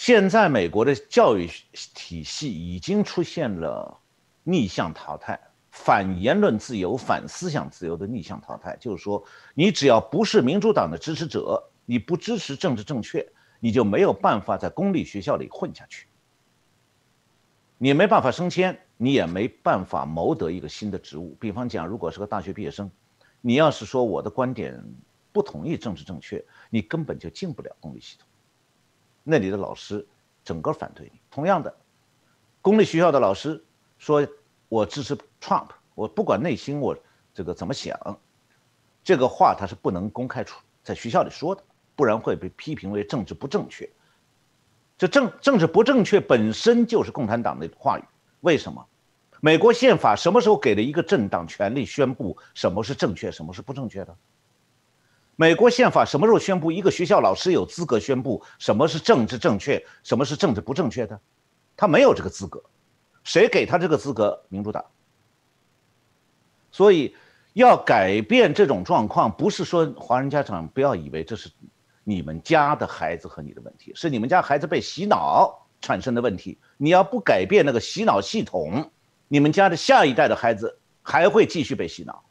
现在美国的教育体系已经出现了逆向淘汰，反言论自由、反思想自由的逆向淘汰。就是说，你只要不是民主党的支持者，你不支持政治正确，你就没有办法在公立学校里混下去。你没办法升迁，你也没办法谋得一个新的职务。比方讲，如果是个大学毕业生，你要是说我的观点不同意政治正确，你根本就进不了公立系统。那里的老师整个反对你。同样的，公立学校的老师说我支持 Trump，我不管内心我这个怎么想，这个话他是不能公开出在学校里说的，不然会被批评为政治不正确。这政政治不正确本身就是共产党的话语。为什么？美国宪法什么时候给了一个政党权利宣布什么是正确，什么是不正确的？美国宪法什么时候宣布一个学校老师有资格宣布什么是政治正确，什么是政治不正确的？他没有这个资格。谁给他这个资格？民主党。所以要改变这种状况，不是说华人家长不要以为这是。你们家的孩子和你的问题是你们家孩子被洗脑产生的问题。你要不改变那个洗脑系统，你们家的下一代的孩子还会继续被洗脑。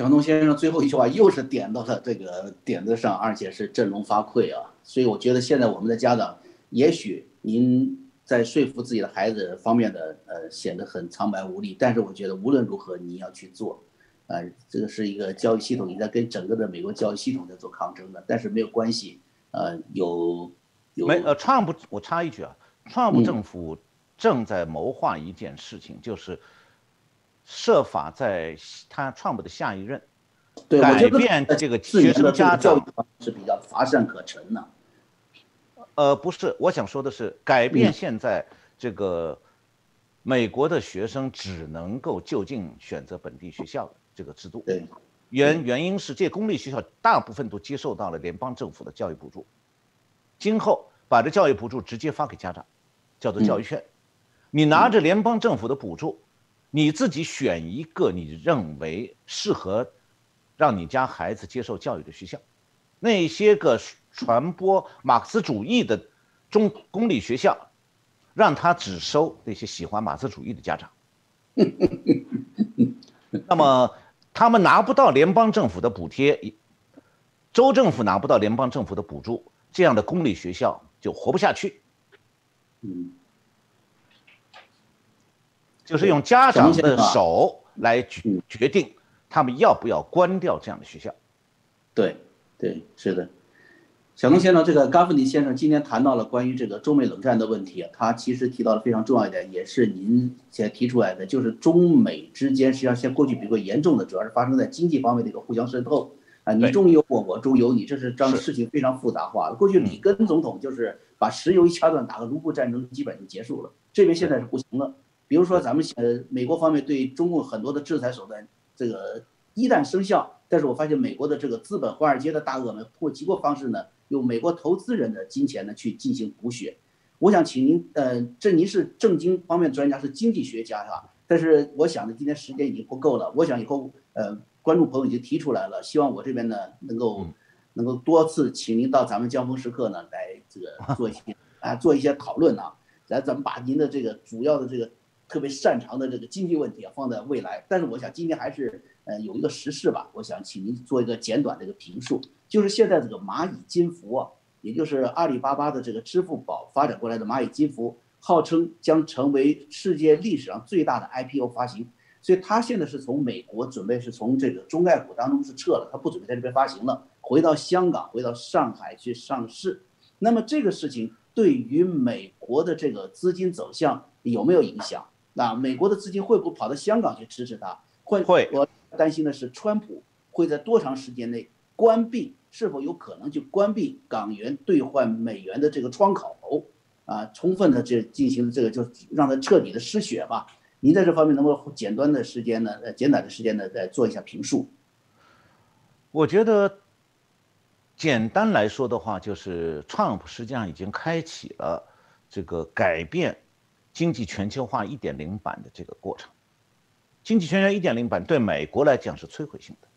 小东先生最后一句话又是点到了这个点子上，而且是振聋发聩啊！所以我觉得现在我们的家长，也许您在说服自己的孩子方面的呃显得很苍白无力，但是我觉得无论如何你要去做。呃，这个是一个教育系统，你在跟整个的美国教育系统在做抗争的，但是没有关系。呃，有有没呃，川普，我插一句啊，川普政府正在谋划一件事情，就是设法在他创普的下一任改变这个学生家长是比较乏善可陈的。呃，不是，我想说的是，改变现在这个美国的学生只能够就近选择本地学校的这个制度。对，原原因是这公立学校大部分都接受到了联邦政府的教育补助，今后把这教育补助直接发给家长，叫做教育券。你拿着联邦政府的补助，你自己选一个你认为适合让你家孩子接受教育的学校，那些个。传播马克思主义的中公立学校，让他只收那些喜欢马克思主义的家长。那么他们拿不到联邦政府的补贴，州政府拿不到联邦政府的补助，这样的公立学校就活不下去。嗯，就是用家长的手来决决定他们要不要关掉这样的学校。对，对，是的。小东先生，这个甘弗尼先生今天谈到了关于这个中美冷战的问题，他其实提到了非常重要一点，也是您先提出来的，就是中美之间实际上现过去比较严重的，主要是发生在经济方面的一个互相渗透啊，你中有我，我中有你，这是让事情非常复杂化了。过去里根总统就是把石油一掐断，打个卢布战争基本就结束了，这边现在是不行了。比如说咱们呃美国方面对中共很多的制裁手段，这个一旦生效，但是我发现美国的这个资本华尔街的大鳄们通过几个方式呢。用美国投资人的金钱呢去进行补血，我想请您，呃，这您是政经方面专家，是经济学家是吧？但是我想呢，今天时间已经不够了，我想以后，呃，观众朋友已经提出来了，希望我这边呢能够，能够多次请您到咱们江峰时刻呢来这个做一些 啊做一些讨论啊，来咱们把您的这个主要的这个特别擅长的这个经济问题啊放在未来。但是我想今天还是，呃，有一个时事吧，我想请您做一个简短的一个评述。就是现在这个蚂蚁金服啊，也就是阿里巴巴的这个支付宝发展过来的蚂蚁金服，号称将成为世界历史上最大的 IPO 发行，所以它现在是从美国准备是从这个中概股当中是撤了，它不准备在这边发行了，回到香港，回到上海去上市。那么这个事情对于美国的这个资金走向有没有影响？那美国的资金会不会跑到香港去支持他？会会。我担心的是，川普会在多长时间内关闭？是否有可能就关闭港元兑换美元的这个窗口啊？充分的这进行这个，就让它彻底的失血吧。您在这方面能够简短的时间呢？呃，简短的时间呢，再做一下评述。我觉得，简单来说的话，就是 Trump 实际上已经开启了这个改变经济全球化一点零版的这个过程。经济全球一点零版对美国来讲是摧毁性的。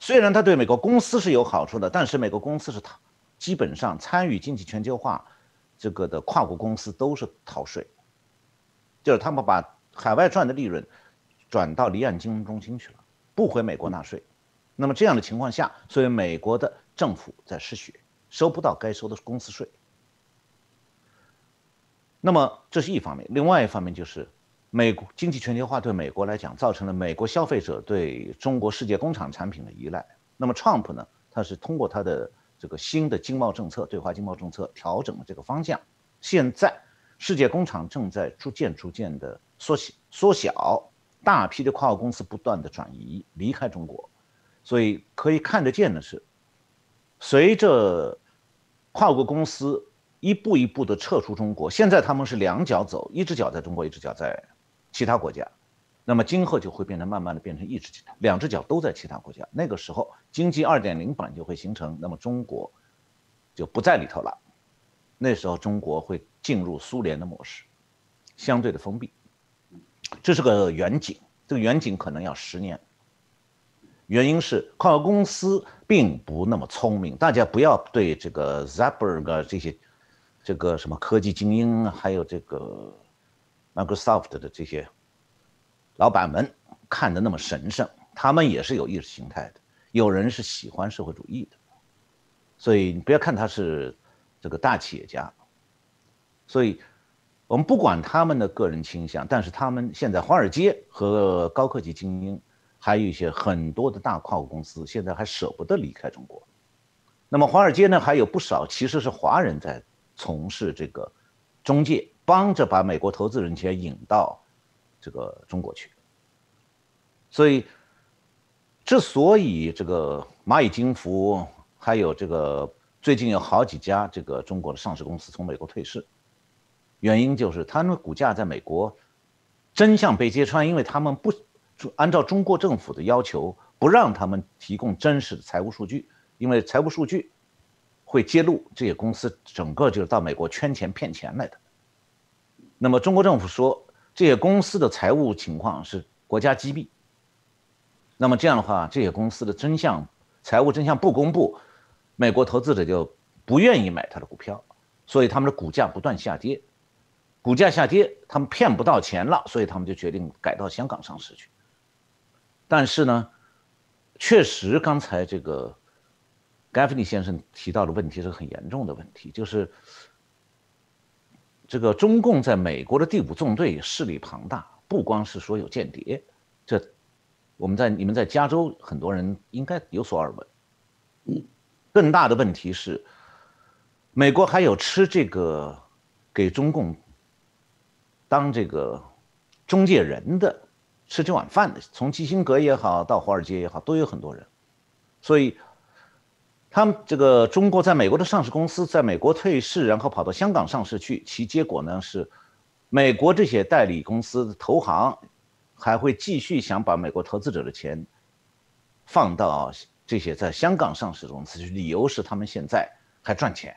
虽然它对美国公司是有好处的，但是美国公司是逃，基本上参与经济全球化这个的跨国公司都是逃税，就是他们把海外赚的利润转到离岸金融中心去了，不回美国纳税。那么这样的情况下，所以美国的政府在失血，收不到该收的公司税。那么这是一方面，另外一方面就是。美国经济全球化对美国来讲，造成了美国消费者对中国世界工厂产品的依赖。那么，Trump 呢？他是通过他的这个新的经贸政策、对华经贸政策调整了这个方向。现在，世界工厂正在逐渐、逐渐的缩小、缩小，大批的跨国公司不断的转移离开中国。所以可以看得见的是，随着跨国公司一步一步的撤出中国，现在他们是两脚走，一只脚在中国，一只脚在。其他国家，那么今后就会变成慢慢的变成一只脚，两只脚都在其他国家。那个时候，经济二点零版就会形成，那么中国就不在里头了。那时候，中国会进入苏联的模式，相对的封闭。这是个远景，这个远景可能要十年。原因是跨国公司并不那么聪明，大家不要对这个 Zuckerberg 这些这个什么科技精英，还有这个。Microsoft 的这些老板们看的那么神圣，他们也是有意识形态的。有人是喜欢社会主义的，所以你不要看他是这个大企业家。所以，我们不管他们的个人倾向，但是他们现在华尔街和高科技精英，还有一些很多的大跨国公司，现在还舍不得离开中国。那么华尔街呢，还有不少其实是华人在从事这个中介。帮着把美国投资人钱引到这个中国去，所以之所以这个蚂蚁金服还有这个最近有好几家这个中国的上市公司从美国退市，原因就是他们股价在美国真相被揭穿，因为他们不按照中国政府的要求，不让他们提供真实的财务数据，因为财务数据会揭露这些公司整个就是到美国圈钱骗钱来的。那么中国政府说这些公司的财务情况是国家机密，那么这样的话，这些公司的真相财务真相不公布。美国投资者就不愿意买他的股票，所以他们的股价不断下跌，股价下跌，他们骗不到钱了，所以他们就决定改到香港上市去。但是呢，确实刚才这个 Gaffney 先生提到的问题是很严重的问题，就是这个中共在美国的第五纵队势力庞大，不光是说有间谍，这我们在你们在加州很多人应该有所耳闻，嗯。更大的问题是，美国还有吃这个给中共当这个中介人的吃这碗饭的，从基辛格也好，到华尔街也好，都有很多人。所以，他们这个中国在美国的上市公司在美国退市，然后跑到香港上市去，其结果呢是，美国这些代理公司的投行还会继续想把美国投资者的钱放到。这些在香港上市公司去，理由是他们现在还赚钱，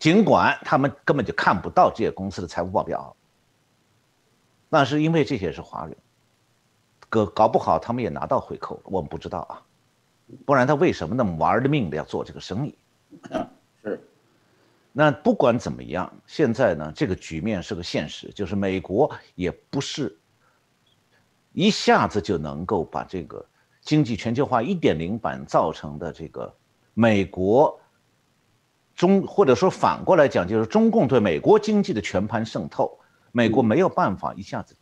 尽管他们根本就看不到这些公司的财务报表，那是因为这些是华人，搞搞不好他们也拿到回扣，我们不知道啊，不然他为什么那么玩了命的要做这个生意？是，那不管怎么样，现在呢，这个局面是个现实，就是美国也不是一下子就能够把这个。经济全球化一点零版造成的这个美国中，或者说反过来讲，就是中共对美国经济的全盘渗透，美国没有办法一下子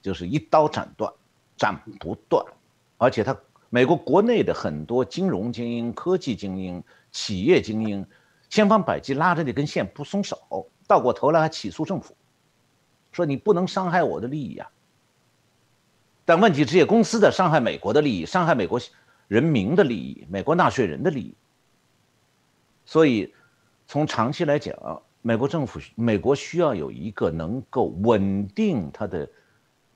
就是一刀斩断，斩不断。而且他美国国内的很多金融精英、科技精英、企业精英，千方百计拉着那根线不松手，倒过头来还起诉政府，说你不能伤害我的利益呀。但问题，这些公司在伤害美国的利益，伤害美国人民的利益，美国纳税人的利益。所以，从长期来讲，美国政府、美国需要有一个能够稳定它的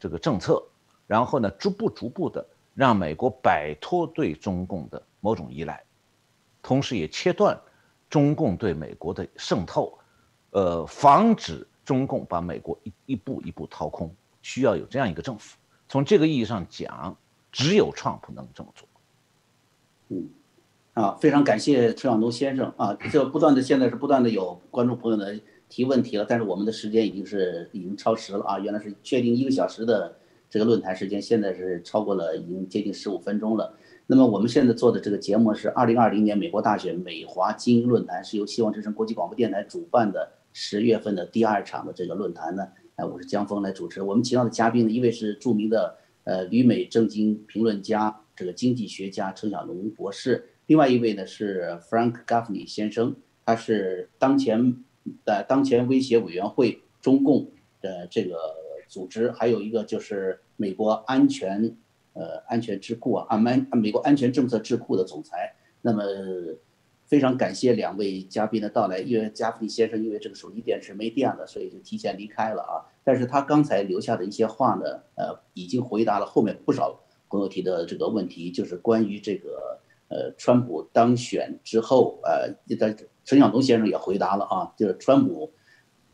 这个政策，然后呢，逐步逐步的让美国摆脱对中共的某种依赖，同时也切断中共对美国的渗透，呃，防止中共把美国一一步一步掏空。需要有这样一个政府。从这个意义上讲，只有川普能这么做。嗯，啊，非常感谢陈晓东先生啊！这不断的现在是不断的有观众朋友呢提问题了，但是我们的时间已经是已经超时了啊！原来是确定一个小时的这个论坛时间，现在是超过了，已经接近十五分钟了。那么我们现在做的这个节目是二零二零年美国大选美华精英论坛，是由希望之声国际广播电台主办的十月份的第二场的这个论坛呢。哎，我是江峰来主持。我们请到的嘉宾呢，一位是著名的呃旅美政经评论家，这个经济学家陈小龙博士；另外一位呢是 Frank Gaffney 先生，他是当前的当前威胁委员会中共的这个组织，还有一个就是美国安全呃安全智库啊，安安美国安全政策智库的总裁。那么。非常感谢两位嘉宾的到来，因为加弗利先生因为这个手机电池没电了，所以就提前离开了啊。但是他刚才留下的一些话呢，呃，已经回答了后面不少朋友提的这个问题，就是关于这个呃，川普当选之后，呃，陈晓东先生也回答了啊，就是川普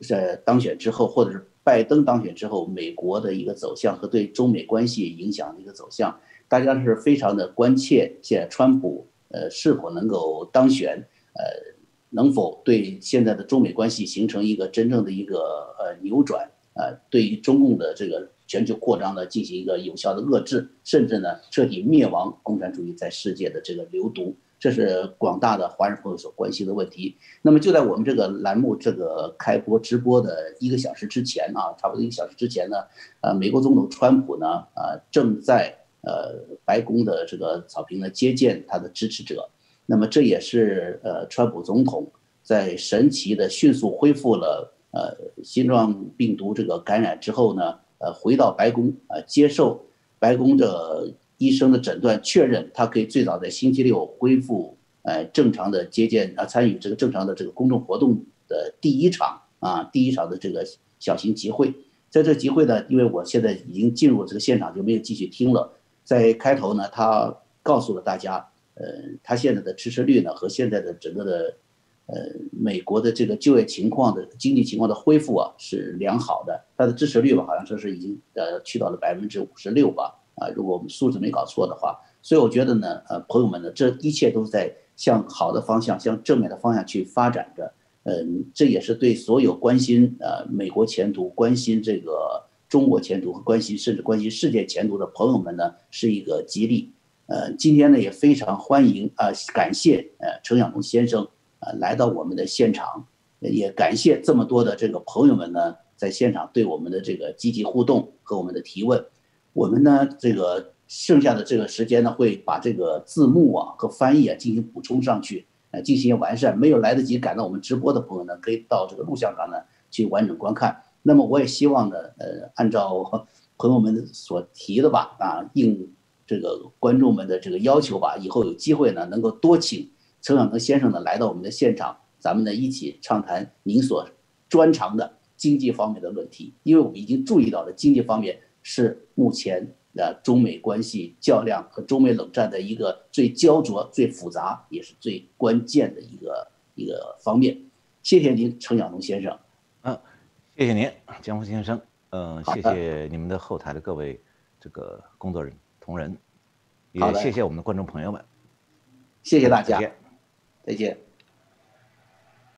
在当选之后，或者是拜登当选之后，美国的一个走向和对中美关系影响的一个走向，大家是非常的关切，现在川普。呃，是否能够当选？呃，能否对现在的中美关系形成一个真正的一个呃扭转？呃，对于中共的这个全球扩张呢，进行一个有效的遏制，甚至呢彻底灭亡共产主义在世界的这个流毒，这是广大的华人朋友所关心的问题。那么就在我们这个栏目这个开播直播的一个小时之前啊，差不多一个小时之前呢，呃，美国总统川普呢，呃，正在。呃，白宫的这个草坪呢，接见他的支持者，那么这也是呃，川普总统在神奇的迅速恢复了呃新冠病毒这个感染之后呢，呃，回到白宫呃，接受白宫的医生的诊断，确认他可以最早在星期六恢复呃正常的接见啊参与这个正常的这个公众活动的第一场啊第一场的这个小型集会。在这集会呢，因为我现在已经进入这个现场，就没有继续听了。在开头呢，他告诉了大家，呃，他现在的支持率呢和现在的整个的，呃，美国的这个就业情况的经济情况的恢复啊是良好的。他的支持率吧，好像说是已经呃去到了百分之五十六吧，啊，如果我们数字没搞错的话。所以我觉得呢，呃，朋友们呢，这一切都是在向好的方向、向正面的方向去发展着。嗯，这也是对所有关心呃美国前途、关心这个中国前途和关心甚至关心世界前途的朋友们呢，是一个激励。呃，今天呢也非常欢迎啊，感谢呃程晓龙先生啊来到我们的现场，也感谢这么多的这个朋友们呢在现场对我们的这个积极互动和我们的提问。我们呢这个剩下的这个时间呢会把这个字幕啊和翻译啊进行补充上去。呃，进行完善。没有来得及赶到我们直播的朋友呢，可以到这个录像上呢去完整观看。那么我也希望呢，呃，按照 朋友们所提的吧，啊，应这个观众们的这个要求吧，以后有机会呢，能够多请陈晓东先生呢来到我们的现场，咱们呢一起畅谈您所专长的经济方面的问题。因为我们已经注意到了经济方面是目前。呃，中美关系较量和中美冷战的一个最焦灼、最复杂，也是最关键的一个一个方面。谢谢您，程晓东先生。嗯，谢谢您，江峰先生。嗯，谢谢你们的后台的各位这个工作人同仁，也谢谢我们的观众朋友们。谢谢大家，再见。